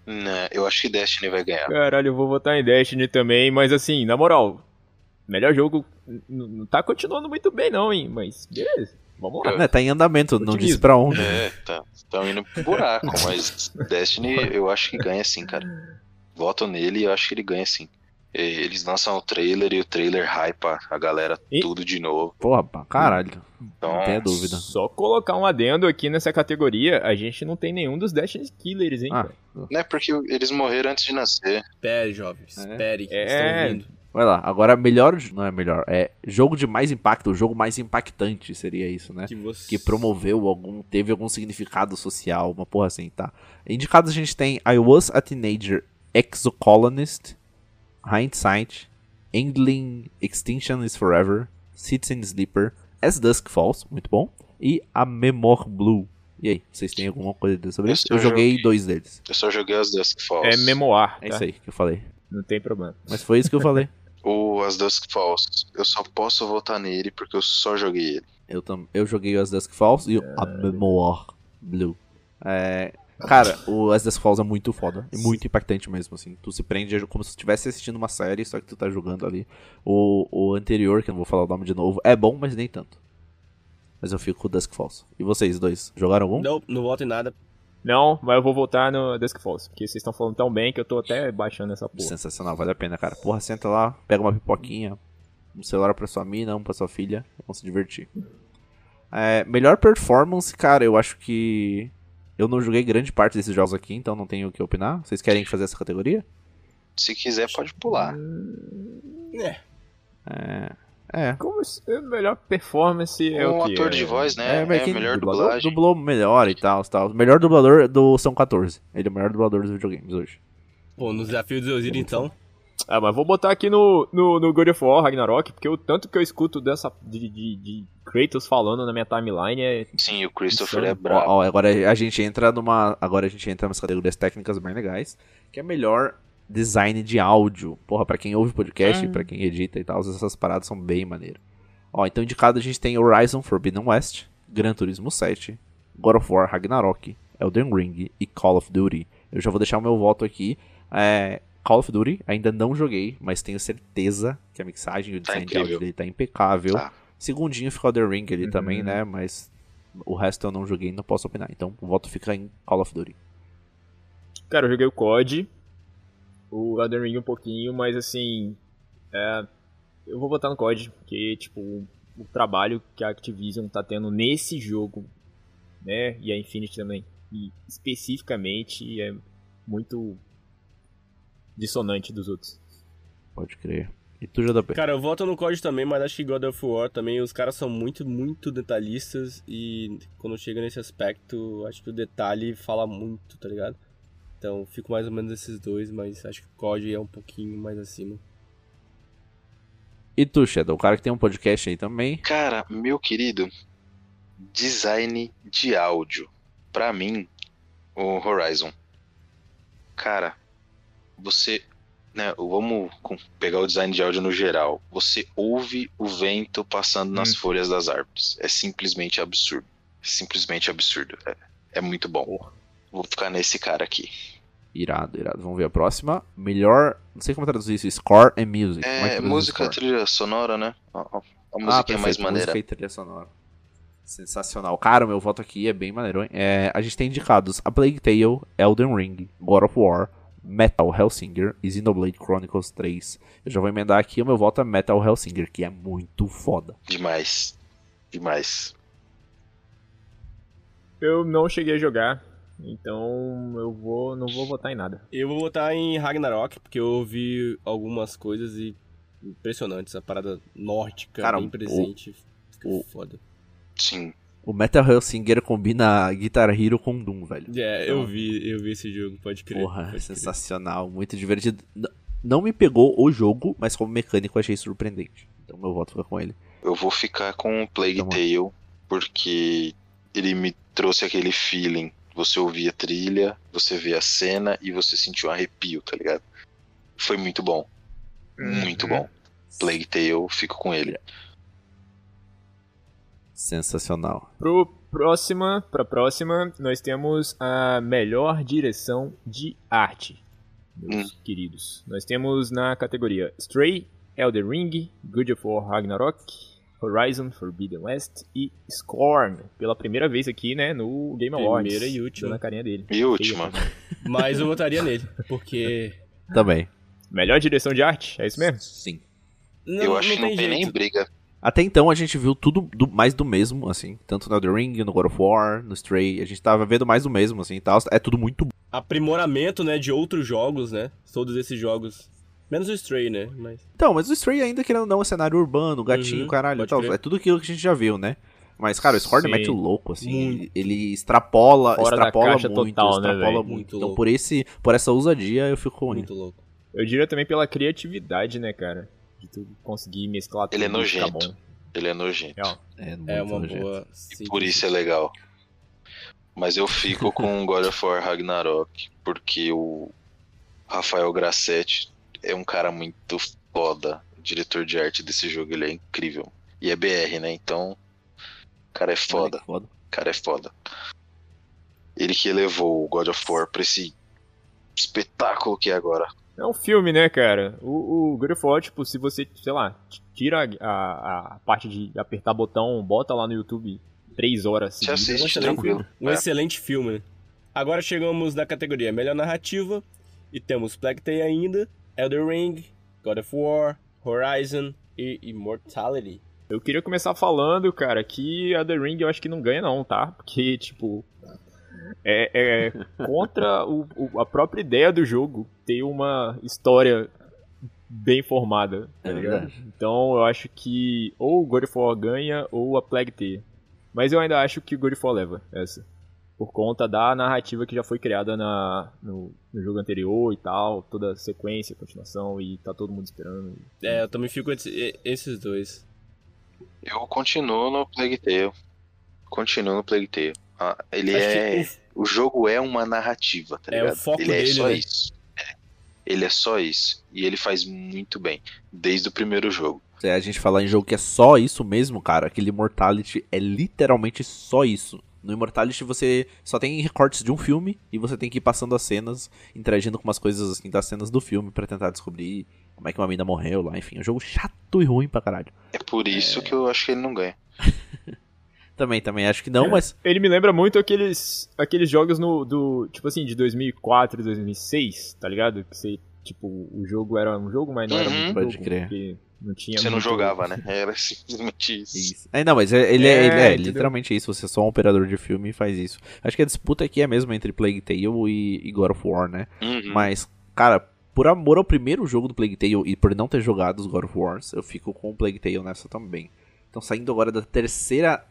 Né, eu acho que Destiny vai ganhar. Caralho, eu vou votar em Destiny também, mas assim, na moral, melhor jogo não tá continuando muito bem não, hein, mas beleza, vamos lá. É, tá em andamento, não disse pra onde. É, tá. Estão indo pro buraco, mas Destiny eu acho que ganha sim, cara. Voto nele e eu acho que ele ganha sim. Eles lançam o trailer e o trailer hypa a galera E- tudo de novo. Porra, pra caralho. Então, Não tenha dúvida. Só colocar um adendo aqui nessa categoria, a gente não tem nenhum dos Destiny Killers, hein, Ah, né, porque eles morreram antes de nascer. Espere, jovens. É. Espere, que É. estão vindo. Vai lá, agora melhor. Não é melhor, é jogo de mais impacto, o jogo mais impactante seria isso, né? Que, você... que promoveu algum, teve algum significado social, uma porra assim, tá? Indicados a gente tem I Was a Teenager Exocolonist, Hindsight, Endling Extinction is Forever, Citizen Sleeper, As Dusk Falls, muito bom, e A Memoir Blue. E aí, vocês têm alguma coisa a dizer sobre Eu isso? só Eu joguei joguei. dois deles. Eu só joguei as Dusk Falls. É memoir, tá? É isso aí que eu falei. Não tem problema. Mas foi isso que eu falei. <laughs> O As Dusk Falls. Eu só posso votar nele porque eu só joguei ele. Eu, tam, eu joguei o As Dusk Falls e o A Memoir Blue. É, cara, o As Dusk Falls é muito foda. É muito impactante mesmo, assim. Tu se prende como se tu estivesse assistindo uma série, só que tu tá jogando ali. O, o anterior, que eu não vou falar o nome de novo, é bom, mas nem tanto. Mas eu fico com o Dusk Falls. E vocês dois, jogaram algum? Não, não voto em nada. Não, mas eu vou votar no Dusk Falls, porque vocês estão falando tão bem que eu tô até baixando essa porra. Sensacional, vale a pena, cara. Porra, senta lá, pega uma pipoquinha, um celular pra sua mina, um pra sua filha, vão se divertir. É, melhor performance, cara, eu acho que. Eu não joguei grande parte desses jogos aqui, então não tenho o que opinar. Vocês querem fazer essa categoria? Se quiser, pode pular. É. É. É. Como se- a melhor performance é um o quê? ator de voz, né? É, quem melhor dublador dublagem. Dublou melhor e tal, tal. O melhor dublador é do São 14. Ele é o melhor dublador dos videogames hoje. Pô, no desafio do Osiris, então. Ah, mas vou botar aqui no, no, no God of War Ragnarok, porque o tanto que eu escuto dessa de, de, de Kratos falando na minha timeline é. Sim, o Christopher Insano. é Ó, brabo. ó, agora a gente entra numa. Agora a gente entra umas categorias técnicas bem legais. Que é melhor design de áudio. Porra, pra quem ouve podcast, pra quem edita e tal, essas paradas são bem maneiras. Ó, então indicado a gente tem Horizon Forbidden West, Gran Turismo 7, God of War Ragnarok, Elden Ring e Call of Duty. Eu já vou deixar o meu voto aqui. É, Call of Duty ainda não joguei, mas tenho certeza que a mixagem e o Tá design de incrível. áudio dele tá impecável. Tá. Segundinho ficou Elden Ring ali Uhum. também, né? Mas o resto eu não joguei e não posso opinar. Então o voto fica em Call of Duty. Cara, eu joguei o COD, o Elden Ring um pouquinho, mas assim. É, eu vou botar no COD, porque, tipo, o, o trabalho que a Activision tá tendo nesse jogo, né? E a Infinity também, e especificamente, é muito dissonante dos outros. Pode crer. E tu, JP? Cara, eu voto no COD também, mas acho que God of War também, os caras são muito, muito detalhistas e quando chega nesse aspecto, acho que o detalhe fala muito, tá ligado? Então, fico mais ou menos esses dois, mas acho que o COD é um pouquinho mais acima. E tu, Shadow? O cara que tem um podcast aí também. Cara, meu querido, design de áudio. Pra mim, o Horizon. Cara, você. Né, vamos pegar o design de áudio no geral. Você ouve o vento passando nas Hum. folhas das árvores. É simplesmente absurdo. Simplesmente absurdo. É, é muito bom. Vou ficar nesse cara aqui. Irado, irado. Vamos ver a próxima. Melhor. Não sei como traduzir isso. Score and music. É, traduz música, score? trilha sonora, né? A, a- a Ah, musiquinha é mais maneira. Música e trilha sonora. Sensacional. Cara, o meu voto aqui é bem maneiro, hein? É, a gente tem indicados A Plague Tale, Elden Ring, God of War, Metal Hellsinger e Xenoblade Chronicles 3. Eu já vou emendar aqui o meu voto é Metal Hellsinger, que é muito foda. Demais. Demais. Eu não cheguei a jogar, então eu vou não vou votar em nada. Eu vou votar em Ragnarok, porque eu ouvi algumas coisas e impressionantes. A parada nórdica Cara, bem o- presente. Fica o- foda. Sim. O Metal Hellsinger combina Guitar Hero com Doom, velho. É, eu vi, eu vi esse jogo, pode crer. Porra, pode crer. sensacional, muito divertido. N- Não me pegou o jogo, mas como mecânico eu achei surpreendente. Então meu voto fica com ele. Eu vou ficar com o Plague bom. Tale, porque ele me trouxe aquele feeling. Você ouvia a trilha, você vê a cena e você sentiu um arrepio, tá ligado? Foi muito bom. Muito Uhum. bom. Plague Tale, fico com ele. Sensacional. Pro próxima, pra próxima, nós temos a melhor direção de arte, meus queridos. Nós temos na categoria Stray, Elden Ring, God of War Ragnarok, Horizon Forbidden West e Scorn. Pela primeira vez aqui, né, no Game Awards. Primeira e última. Dando a carinha dele. E última. <laughs> Mas eu votaria nele, porque. Também. Melhor direção de arte, é isso mesmo? Sim. Não, eu acho que não tem, jeito. nem briga. Até então a gente viu tudo do- mais do mesmo, assim. Tanto no Elden Ring, no God of War, no Stray. A gente tava vendo mais do mesmo, assim e tal. É tudo muito bom. Aprimoramento, né, de outros jogos, né? Todos esses jogos. Menos o Stray, né? Mas. Então, mas o Stray ainda querendo ou não é cenário urbano, gatinho, Uhum, caralho e tal. crer. É tudo aquilo que a gente já viu, né? Mas, cara, o Scorn Sim. mete o louco, assim. Muito. Ele, extrapola, Fora da extrapola caixa muito, total, né, extrapola velho? muito. Então, louco. por, esse, por essa ousadia, eu fico. Muito louco. Eu diria também pela criatividade, né, cara? De tu conseguir mesclar tudo Ele é e ficar nojento. bom. Ele é nojento. É, muito É uma nojento. boa. E por isso é legal. Mas eu fico <laughs> com God of War Ragnarok, porque o Rafael Grassetti é um cara muito foda. O diretor de arte desse jogo, ele é incrível. E é BR, né? Então, o cara é foda. que foda. O cara é foda. Ele que elevou o God of War pra esse espetáculo que é agora. É um filme, né, cara? O, o God of War, tipo, se você, sei lá, tira a, a, a parte de apertar botão, bota lá no YouTube três horas Você seguidas. assiste excelente tranquilo. Um É. excelente filme. né? Agora chegamos na categoria Melhor Narrativa. E temos Plague Tale ainda, Elder Ring, God of War, Horizon e Immortality. Eu queria começar falando, cara, que a The Ring eu acho que não ganha não, tá? Porque, tipo, é, é contra o- o- a própria ideia do jogo ter uma história bem formada, tá É ligado? verdade. Então eu acho que ou o God of War ganha ou a Plague Tale. Mas eu ainda acho que o God of War leva essa. Por conta da narrativa que já foi criada na, no, no jogo anterior e tal, toda a sequência, continuação, e tá todo mundo esperando. É, eu também fico entre esses dois. Eu continuo no Plague Tale. Continuo no Plague Tale. Ah, ele Acho que é. O jogo é uma narrativa, tá É, ligado? o foco ele é dele, só né? isso. É. Ele é só isso. E ele faz muito bem. Desde o primeiro jogo. Se a gente falar em jogo que é só isso mesmo, cara, aquele Immortality é literalmente só isso. No Immortality você só tem recortes de um filme e você tem que ir passando as cenas, interagindo com umas coisas assim das cenas do filme pra tentar descobrir como é que uma mina morreu lá, enfim, é um jogo chato e ruim pra caralho. É por isso que eu acho que ele não ganha. <laughs> Também, também acho que não, mas Ele me lembra muito aqueles, aqueles jogos no, do, tipo assim, de 2004, 2006, tá ligado? Que você, tipo, o jogo era um jogo, mas não era Uhum. muito Pode jogo, crer. porque não tinha Você não jogava, né? Era simplesmente isso. Isso. É, não, mas é- ele é, É, ele é literalmente isso. Você é só um operador de filme e faz isso. Acho que a disputa aqui é mesmo entre Plague Tale e, e God of War, né? Uhum. Mas, cara, por amor ao primeiro jogo do Plague Tale e por não ter jogado os God of Wars, eu fico com o Plague Tale nessa também. Então, saindo agora da terceira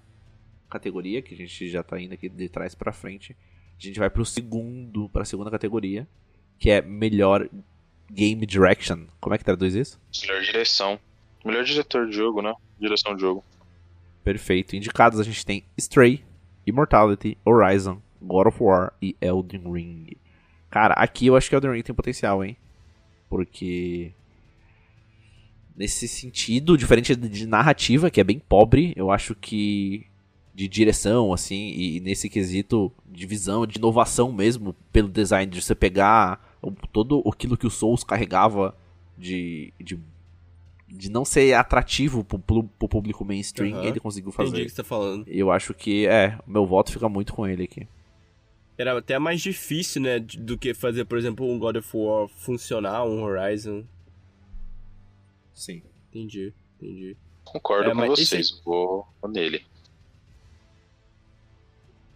categoria, que a gente já tá indo aqui de trás pra frente, a gente vai pro segundo, pra segunda categoria, que é melhor Game Direction. Como é que traduz isso? Melhor direção. Melhor diretor de jogo, né? Direção de jogo. Perfeito. Indicados a gente tem Stray, Immortality, Horizon, God of War e Elden Ring. Cara, aqui eu acho que Elden Ring tem potencial, hein? Porque. Nesse sentido, diferente de de narrativa, que é bem pobre, eu acho que. De direção, assim, e nesse quesito de visão, de inovação mesmo, pelo design, de você pegar o- todo aquilo que o Souls carregava de, de, de não ser atrativo pro, pro- pro público mainstream, Aham. ele conseguiu Entendi o fazer. que você tá falando. Eu acho que, é, o meu voto fica muito com ele aqui. Era até mais difícil, né? Do que fazer, por exemplo, um God of War funcionar, um Horizon. Sim. Entendi, entendi. Concordo É, com vocês. Vou vou nele.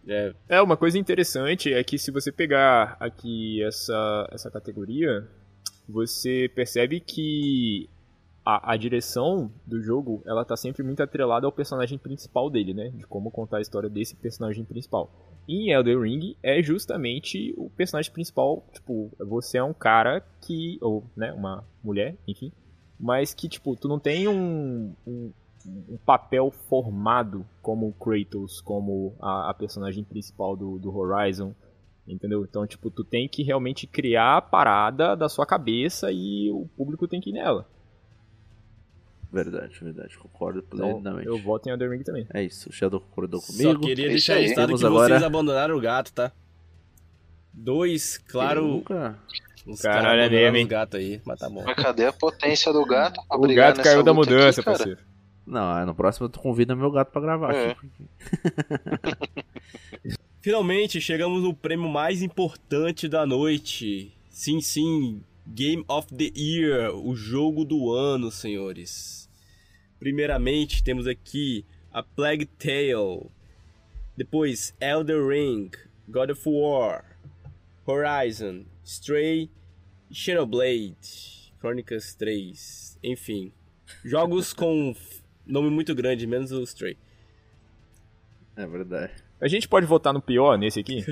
É, É, uma coisa interessante é que se você pegar aqui essa, essa categoria, você percebe que a, a direção do jogo, ela tá sempre muito atrelada ao personagem principal dele, né? De como contar a história desse personagem principal. Em Elden Ring é justamente o personagem principal, tipo, você é um cara que, ou, né, uma mulher, enfim, mas que, tipo, tu não tem um, um, um papel formado como Kratos, como a, a personagem principal do, do Horizon, entendeu? Então, tipo, tu tem que realmente criar a parada da sua cabeça e o público tem que ir nela. Verdade, verdade. Concordo Então, plenamente. eu voto em Elden Ring também. É isso, o Shadow concordou comigo. Só queria É deixar registrado que agora- vocês abandonaram o gato, tá? Dois, Eu claro, nunca- os Caralho, caras é mesmo, gatos aí, mas tá bom. Mas cadê a potência do gato O gato caiu da aqui, mudança, cara? parceiro. Não, é, no próximo tu convida meu gato pra gravar É. aqui. <laughs> Finalmente chegamos no prêmio mais importante da noite. Sim, sim, Game of the Year, o jogo do ano, senhores. Primeiramente temos aqui a Plague Tale, depois Elder Ring, God of War, Horizon, Stray e Xenoblade, Chronicles 3, enfim. Jogos com nome muito grande, menos o Stray. É verdade. A gente pode votar no pior nesse aqui?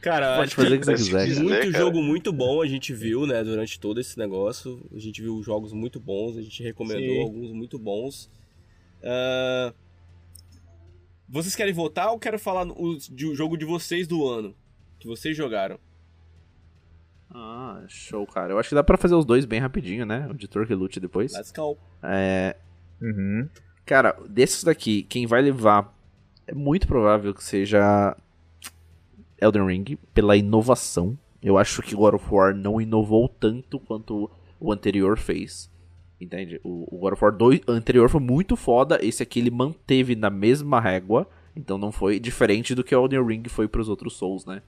Cara, Pode acho fazer o que você Se quiser. Muito cara. jogo muito bom a gente viu, né, durante todo esse negócio. A gente viu jogos muito bons, a gente recomendou Sim. alguns muito bons. Ah, Vocês querem votar ou quero falar o jogo de vocês do ano? Que vocês jogaram? Show, cara. Eu acho que dá pra fazer os dois bem rapidinho, né? O editor que lute depois. Let's go. É, Uhum. Cara, desses daqui, quem vai levar é muito provável que seja Elden Ring, pela inovação. Eu acho que God of War não inovou tanto quanto o anterior fez. Entende? O, o God of War 2 anterior foi muito foda, esse aqui ele manteve na mesma régua, então não foi diferente do que o Elden Ring foi pros outros Souls, né?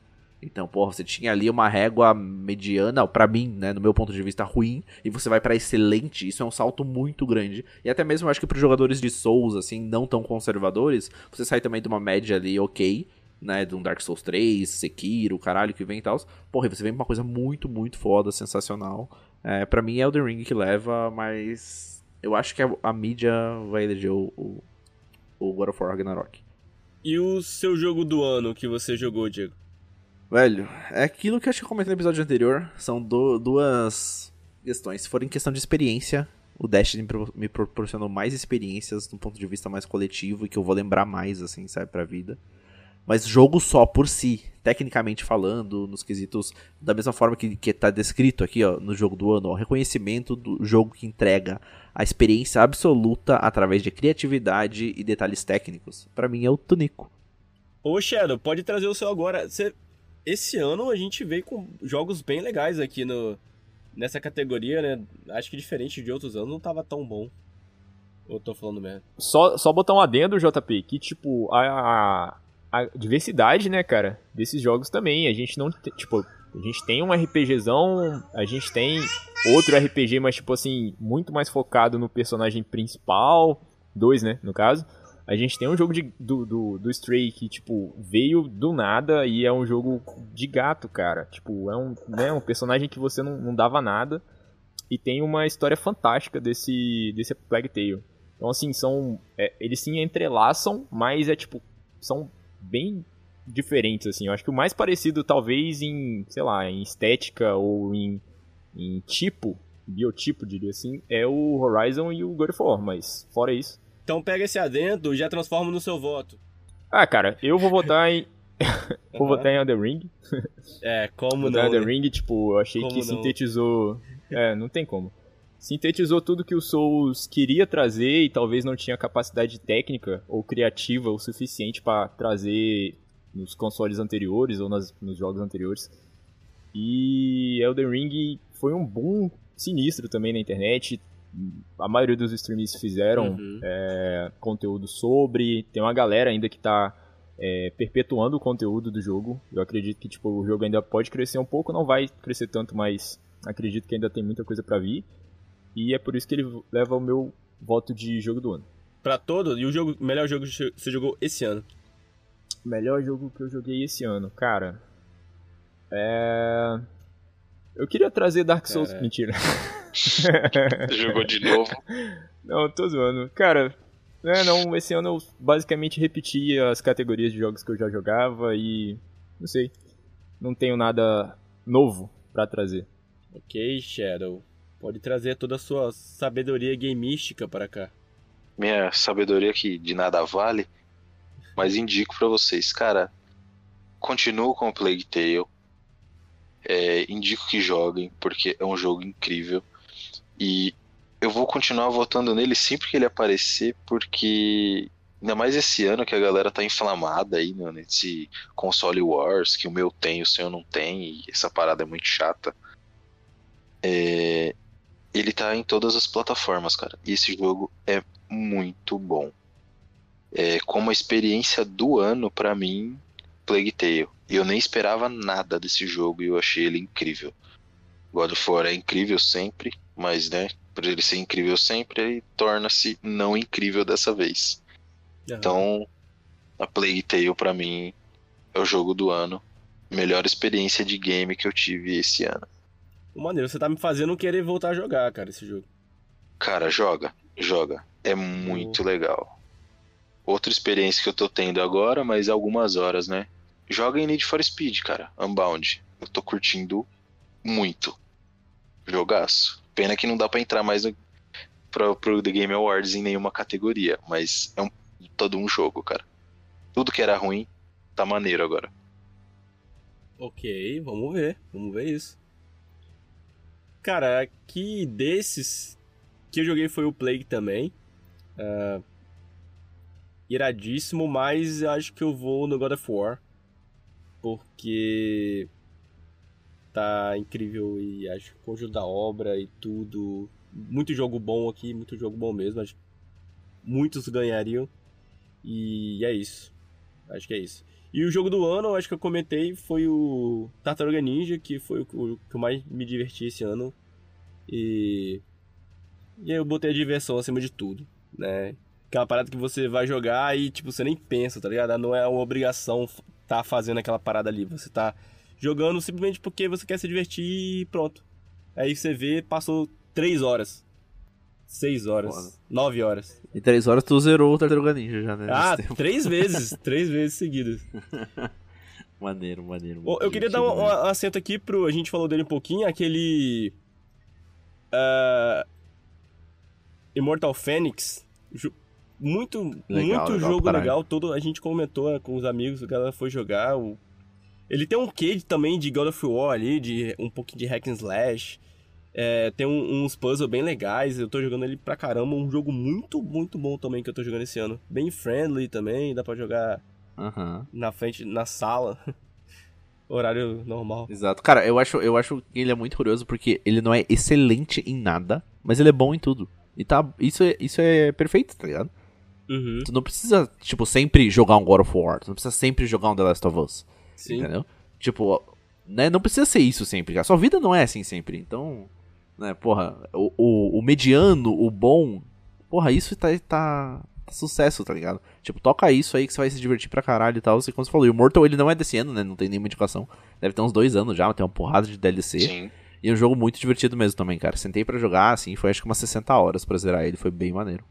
Então, porra, você tinha ali uma régua mediana, pra mim, né, no meu ponto de vista, ruim, e você vai pra excelente. Isso é um salto muito grande. E até mesmo acho que pros jogadores de Souls, assim, não tão conservadores, você sai também de uma média ali ok, né, de um Dark Souls 3, Sekiro, caralho, que vem e tal. Porra, você vem pra uma coisa muito, muito foda, sensacional. É, pra mim é Elden Ring que leva, mas eu acho que a, a mídia vai eleger o, o, o God of War Ragnarok. E o seu jogo do ano que você jogou, Diego? Velho, é aquilo que eu acho que eu comentei no episódio anterior. São du- duas questões. Se for em questão de experiência, o Destiny me pro- me proporcionou mais experiências do ponto de vista mais coletivo e que eu vou lembrar mais, assim, sabe, pra vida. Mas jogo só por si, tecnicamente falando, nos quesitos, da mesma forma que, que tá descrito aqui, ó, no jogo do ano, ó, reconhecimento do jogo que entrega a experiência absoluta através de criatividade e detalhes técnicos. Pra mim é o Tunico. Ô, Shadow, pode trazer o seu agora. Você- Esse ano a gente veio com jogos bem legais aqui no... nessa categoria, né? Acho que diferente de outros anos não tava tão bom. Ou tô falando merda? Só, só botar um adendo, JP, que tipo, a, a diversidade, né, cara, desses jogos também. A gente não. Tipo, a gente tem um RPGzão, a gente tem outro RPG, mas tipo assim, muito mais focado no personagem principal. Dois, né, no caso. A gente tem um jogo de, do, do, do Stray que, tipo, veio do nada e é um jogo de gato, cara. Tipo, é um, né, um personagem que você não, não dava nada. E tem uma história fantástica desse, desse Plague Tale. Então, assim, são. é, eles se entrelaçam, mas é tipo. São bem diferentes, assim. Eu acho que o mais parecido, talvez, em, sei lá, em estética ou em, em tipo, biotipo, diria assim, é o Horizon e o God of War, mas fora isso. Então pega esse adendo e já transforma no seu voto. Ah, cara, eu vou votar em. <laughs> vou votar em Elden Ring. É, como não? Elden né? Ring, tipo, eu achei Como que não? sintetizou. É, não tem como. Sintetizou tudo que o Souls queria trazer e talvez não tinha capacidade técnica ou criativa o suficiente pra trazer nos consoles anteriores ou nas- nos jogos anteriores. E Elden Ring foi um boom sinistro também na internet. A maioria dos streamers fizeram Uhum. é, conteúdo sobre. Tem uma galera ainda que tá é, perpetuando o conteúdo do jogo. Eu acredito que tipo, o jogo ainda pode crescer um pouco, não vai crescer tanto, mas acredito que ainda tem muita coisa pra vir. E é por isso que ele leva o meu voto de jogo do ano. Pra todo? E o jogo, melhor jogo que você jogou esse ano? Melhor jogo que eu joguei esse ano, cara. É. Eu queria trazer Dark Souls. Cara. Mentira. <laughs> <laughs> Jogou de novo. Não, tô zoando. Cara, é, não, esse ano eu basicamente repeti as categorias de jogos que eu já jogava e. Não sei. Não tenho nada novo pra trazer. Ok, Shadow. Pode trazer toda a sua sabedoria gameística para cá. Minha sabedoria que de nada vale, mas indico pra vocês, cara. Continuo com o Plague Tale. É, indico que joguem, porque é um jogo incrível. E eu vou continuar votando nele sempre que ele aparecer, porque ainda mais esse ano que a galera tá inflamada aí, né, nesse console wars, que o meu tem, o seu não tem, e essa parada é muito chata. É, ele tá em todas as plataformas, cara. E esse jogo é muito bom. É como a experiência do ano pra mim, Plague Tale. Eu nem esperava nada desse jogo e eu achei ele incrível. God of War é incrível sempre, mas né, por ele ser incrível sempre, ele torna-se não incrível dessa vez. Aham. Então, a Plague Tale pra mim é o jogo do ano. Melhor experiência de game que eu tive esse ano. O maneiro, você tá me fazendo querer voltar a jogar, cara, esse jogo. Cara, joga, joga. É muito legal. Outra experiência que eu tô tendo agora, mas algumas horas, né? Joga em Need for Speed, cara. Unbound. Eu tô curtindo muito. Jogaço. Pena que não dá pra entrar mais no, pro, The Game Awards em nenhuma categoria, mas é um, todo um jogo, cara. Tudo que era ruim tá maneiro agora. Ok, vamos ver. Vamos ver isso. Cara, aqui desses que eu joguei foi o Plague também. Ah, iradíssimo, mas acho que eu vou no God of War. Porque tá incrível e acho que o conjunto da obra e tudo. Muito jogo bom aqui, muito jogo bom mesmo. Acho muitos ganhariam. E é isso. Acho que é isso. E o jogo do ano, acho que eu comentei, foi o Tartaruga Ninja, que foi o que eu mais me diverti esse ano. E. E aí eu botei a diversão acima de tudo, né? Aquela parada que você vai jogar e, tipo, você nem pensa, tá ligado? Não é uma obrigação tá fazendo aquela parada ali. Você tá jogando simplesmente porque você quer se divertir e pronto. Aí você vê, passou três horas. seis horas. Foda. nove horas. Em três horas tu zerou o Tartaruga Ninja já, né? Ah, nesse tempo. três <laughs> vezes. três vezes seguidas. <laughs> Maneiro, maneiro. Ô, Eu queria dar um, um acento aqui pro. A gente falou dele um pouquinho, aquele. ah, Immortal Phoenix. Muito, Legal, muito legal jogo legal. Todo, a gente comentou né, com os amigos, a galera foi jogar. O... Ele tem um quê de- também de God of War ali, de um pouquinho de hack and slash. É, tem um- uns puzzles bem legais. Eu tô jogando ele pra caramba. Um jogo muito, muito bom também que eu tô jogando esse ano. Bem friendly também, dá pra jogar Aham. na frente, na sala. <laughs> Horário normal. Exato. Cara, eu acho, eu acho que ele é muito curioso porque ele não é excelente em nada, mas ele é bom em tudo. E tá. Isso é, isso é perfeito, tá ligado? Uhum, Tu não precisa, tipo, sempre jogar um God of War. Tu não precisa sempre jogar um The Last of Us. Sim. Entendeu? Tipo, né? Não precisa ser isso sempre, cara. Sua vida não é assim sempre. Então, né, porra, o, o, o mediano, o bom, porra, isso tá, tá, tá sucesso, tá ligado? Tipo, toca isso aí que você vai se divertir pra caralho e tal. Você, como você falou, e o Mortal ele não é desse ano, né? Não tem nenhuma indicação. Deve ter uns dois anos já, tem uma porrada de DLC. Sim. E é um jogo muito divertido mesmo também, cara. Sentei pra jogar, assim, foi acho que umas 60 horas pra zerar ele, foi bem maneiro.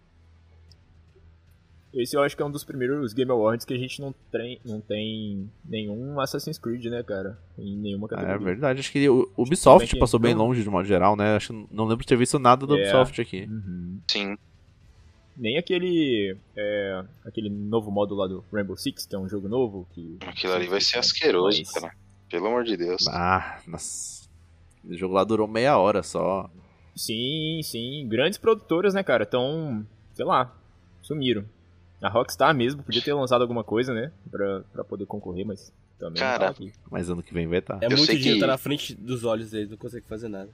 Esse eu acho que é um dos primeiros Game Awards que a gente não tem, não tem nenhum Assassin's Creed, né, cara? Em nenhuma Ah, categoria. É verdade, acho que o Ubisoft também que- passou bem longe de modo geral, né? Acho que não lembro de ter visto nada do É. Ubisoft aqui. Uhum. Sim. Nem aquele. é, aquele novo modo lá do Rainbow Six, que é um jogo novo. Que Aquilo ali vai ser asqueroso, Mas- cara. Pelo amor de Deus. Ah, nossa. O jogo lá durou meia hora só. Sim, sim. Grandes produtoras, né, cara? Tão. sei lá. Sumiram. A Rockstar mesmo podia ter lançado alguma coisa, né? Pra, pra poder concorrer, mas também Cara, não tá aqui. Mas ano que vem vai estar. É Eu muito sei dinheiro, que- tá na frente dos olhos deles, não consegue fazer nada.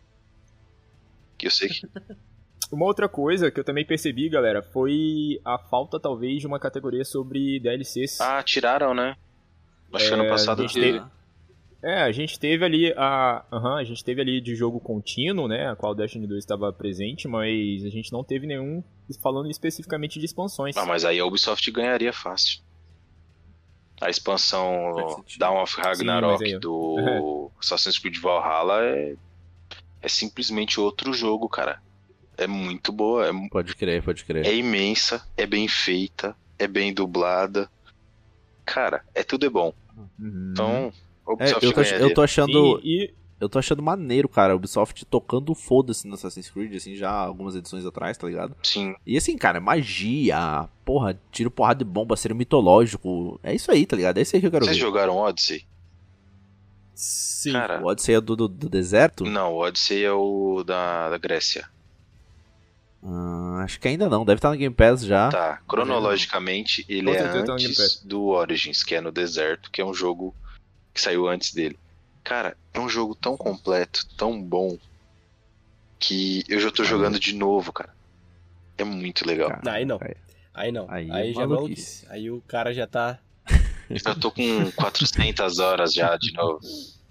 Que eu sei que. <laughs> Uma outra coisa que eu também percebi, galera, foi a falta, talvez, de uma categoria sobre DLCs. Ah, tiraram, né? Acho que ano É, passado a gente teve. É, a gente teve ali a. aham, a gente teve ali de jogo contínuo, né? A qual o Destiny 2 estava presente, mas a gente não teve nenhum falando especificamente de expansões. Ah, mas aí a Ubisoft ganharia fácil. A expansão. Dawn of Ragnarok Sim, aí, do <laughs> Assassin's Creed Valhalla é É simplesmente outro jogo, cara. É muito boa, é, Pode crer, pode crer. é imensa, é bem feita, é bem dublada. Cara, é tudo é bom. Uhum. Então, É, Ubisoft eu, tô, eu tô achando. E, e- Eu tô achando maneiro, cara. A Ubisoft tocando foda-se no Assassin's Creed, assim, já algumas edições atrás, tá ligado? Sim, E assim, cara, magia, porra, tiro porrada de bomba, ser mitológico. É isso aí, tá ligado? É isso aí que eu quero vocês ver. jogaram Odyssey? Sim. Cara, O Odyssey é do, do, do deserto? não, o Odyssey é o da, da Grécia. Ah, acho que ainda não, deve estar no Game Pass já. Tá, cronologicamente ele é tá no Game antes Pass. do Origins, que é no deserto, que é um jogo que saiu antes dele. Cara, é um jogo tão completo, tão bom, que eu já tô jogando de novo, cara. É muito legal. Cara, Aí não. Aí não. Aí Aí, é já é maluquice. maluquice. Aí o cara já tá. <laughs> Já tô com 400 horas já de novo.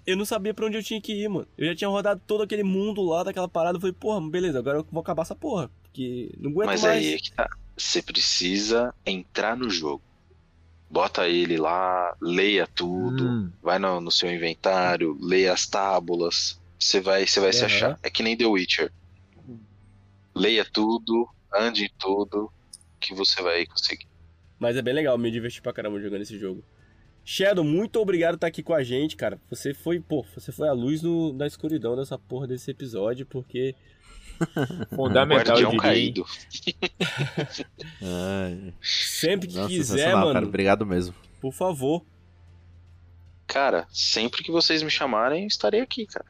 Eu não sabia pra onde eu tinha que ir, mano. Eu já tinha rodado todo aquele mundo lá daquela parada. Eu falei, porra, beleza, agora eu vou acabar essa porra. Porque não aguento Mas mais. aí é que tá. Você precisa entrar no jogo. Bota ele lá, leia tudo, Hum. vai no, no seu inventário, leia as tábulas. Você vai, você vai se Aham. achar. É que nem The Witcher. Leia tudo, ande em tudo, que você vai conseguir. Mas é bem legal, me diverti pra caramba jogando esse jogo. Shadow, muito obrigado por estar aqui com a gente, cara. Você foi, pô, você foi a luz no- na escuridão dessa porra desse episódio, porque <laughs> Fundamental, eu Guardião caído. <laughs> Ai, sempre que nossa, quiser, mano, cara. Obrigado mesmo. por favor. Cara, sempre que vocês me chamarem, eu estarei aqui, cara.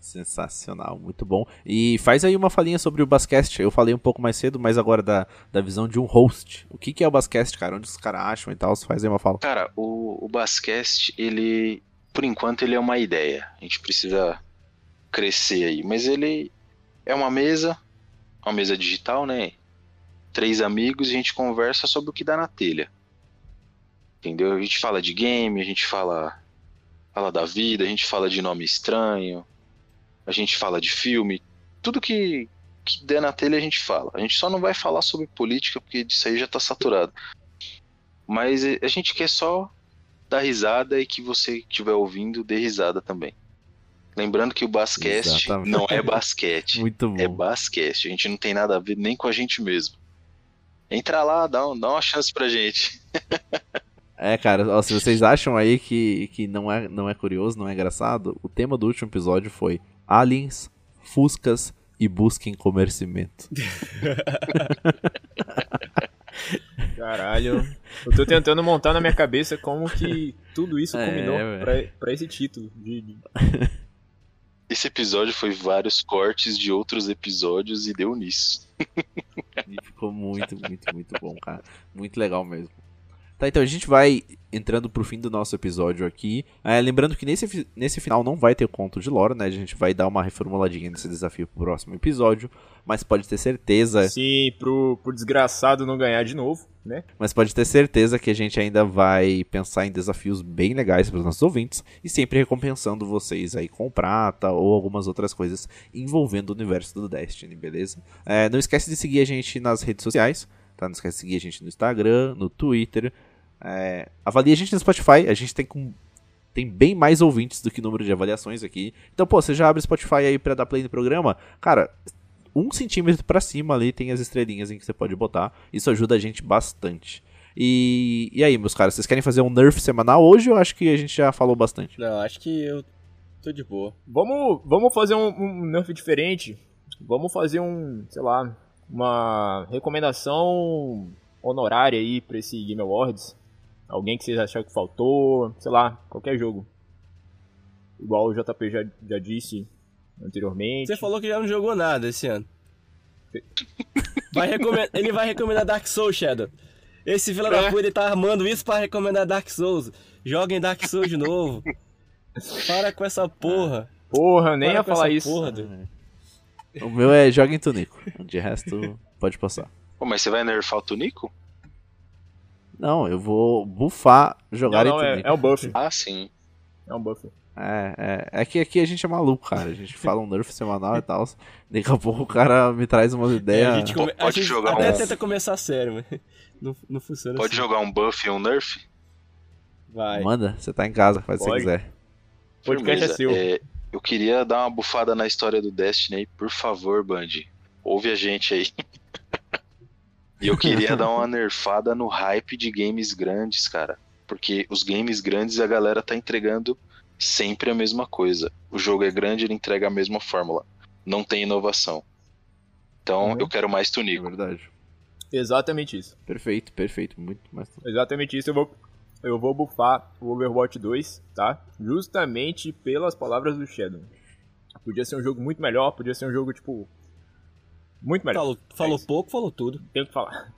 Sensacional, muito bom. E faz aí uma falinha sobre o Bascast. Eu falei um pouco mais cedo, mas agora da, da visão de um host. O que, que é o Bascast, cara? Onde os caras acham e tal? Faz aí uma fala. Cara, o, o Bascast, ele. Por enquanto, ele é uma ideia. A gente precisa crescer aí. Mas ele é uma mesa, uma mesa digital, né? Três amigos e a gente conversa sobre o que dá na telha. Entendeu? A gente fala de game, a gente fala, fala da vida, a gente fala de nome estranho, a gente fala de filme. Tudo que, que der na telha a gente fala. A gente só não vai falar sobre política porque disso aí já tá saturado. Mas a gente quer só dar risada e que você que estiver ouvindo dê risada também. Lembrando que o Bascast Exatamente. não é <laughs> basquete, Muito bom. é Bascast. A gente não tem nada a ver nem com a gente mesmo. Entra lá, dá, um- dá uma chance pra gente. <laughs> É, cara, ó, se vocês acham aí que, que não, é, não é curioso, não é engraçado, o tema do último episódio foi Aliens, Fuscas e busquem comercimento. <laughs> Caralho. Eu tô tentando montar na minha cabeça como que tudo isso É, combinou velho. pra, pra esse título. De, de- Esse episódio foi vários cortes de outros episódios e deu nisso. E ficou muito, muito, muito bom, cara. Muito legal mesmo. Tá, então a gente vai entrando pro fim do nosso episódio aqui. É, lembrando que nesse, nesse final não vai ter conto de lore, né? A gente vai dar uma reformuladinha nesse desafio pro próximo episódio. Mas pode ter certeza Sim, pro, pro desgraçado não ganhar de novo, né? Mas pode ter certeza que a gente ainda vai pensar em desafios bem legais para os nossos ouvintes e sempre recompensando vocês aí com prata ou algumas outras coisas envolvendo o universo do Destiny, beleza? É, não esquece de seguir a gente nas redes sociais, tá? Não esquece de seguir a gente no Instagram, no Twitter. É, avalie a gente no Spotify, a gente tem com tem bem mais ouvintes do que número de avaliações aqui. Então, pô, você já abre o Spotify aí pra dar play no programa? Cara, um centímetro pra cima ali tem as estrelinhas em que você pode botar. Isso ajuda a gente bastante. E, e aí, meus caras, vocês querem fazer um nerf semanal hoje ou acho que a gente já falou bastante? Não, acho que eu tô de boa. Vamos, vamos fazer um, um nerf diferente. Vamos fazer um, sei lá, uma recomendação honorária aí pra esse Game Awards. Alguém que vocês acharam que faltou, sei lá, qualquer jogo. Igual o JP já, já disse anteriormente. Você falou que já não jogou nada esse ano. <laughs> Vai recomendar- ele vai recomendar Dark Souls, Shadow. Esse fila da puta ele tá armando isso pra recomendar Dark Souls. Joguem Dark Souls de novo. <laughs> Para com essa porra. Porra, nem Para ia falar isso. Porra. O meu é joga em Tunico. De resto, pode passar. Pô, mas você vai nerfar o Tunico? Não, eu vou bufar jogar Não, não, é, é um buff. Ah, sim. É um buff. É, é, é que aqui a gente é maluco, cara. A gente fala um nerf semanal e tal. Daqui a pouco o cara me traz umas É, ideias. a gente, come- a Pode gente jogar até um- tenta começar sério, mas <laughs> não, não funciona Pode assim. jogar um buff e um nerf? Vai. Manda, você tá em casa, faz o que você quiser. Podcast é seu. É, eu queria dar uma bufada na história do Destiny aí, por favor, Band. Ouve a gente aí. <laughs> e eu queria dar uma <laughs> nerfada no hype de games grandes, cara. Porque os games grandes a galera tá entregando sempre a mesma coisa. O jogo é grande, ele entrega a mesma fórmula. Não tem inovação. Então Uhum. eu quero mais É Tunico. verdade. Exatamente isso. Perfeito, perfeito. Muito mais. Exatamente isso. Eu vou, eu vou bufar o Overwatch 2, tá? Justamente pelas palavras do Shadow. Podia ser um jogo muito melhor, podia ser um jogo, tipo. Muito melhor. Falou, falou isso. pouco, falou tudo. Tenho que falar.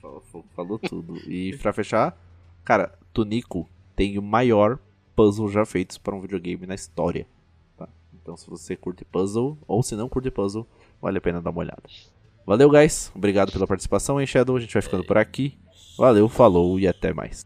Falou, falou tudo. E pra fechar, cara, Tunico tem o maior puzzle já feitos para um videogame na história. tá? Então, se você curte puzzle, ou se não curte puzzle, vale a pena dar uma olhada. Valeu, guys. Obrigado pela participação, hein, Shadow. A gente vai ficando por aqui. Valeu, falou e até mais.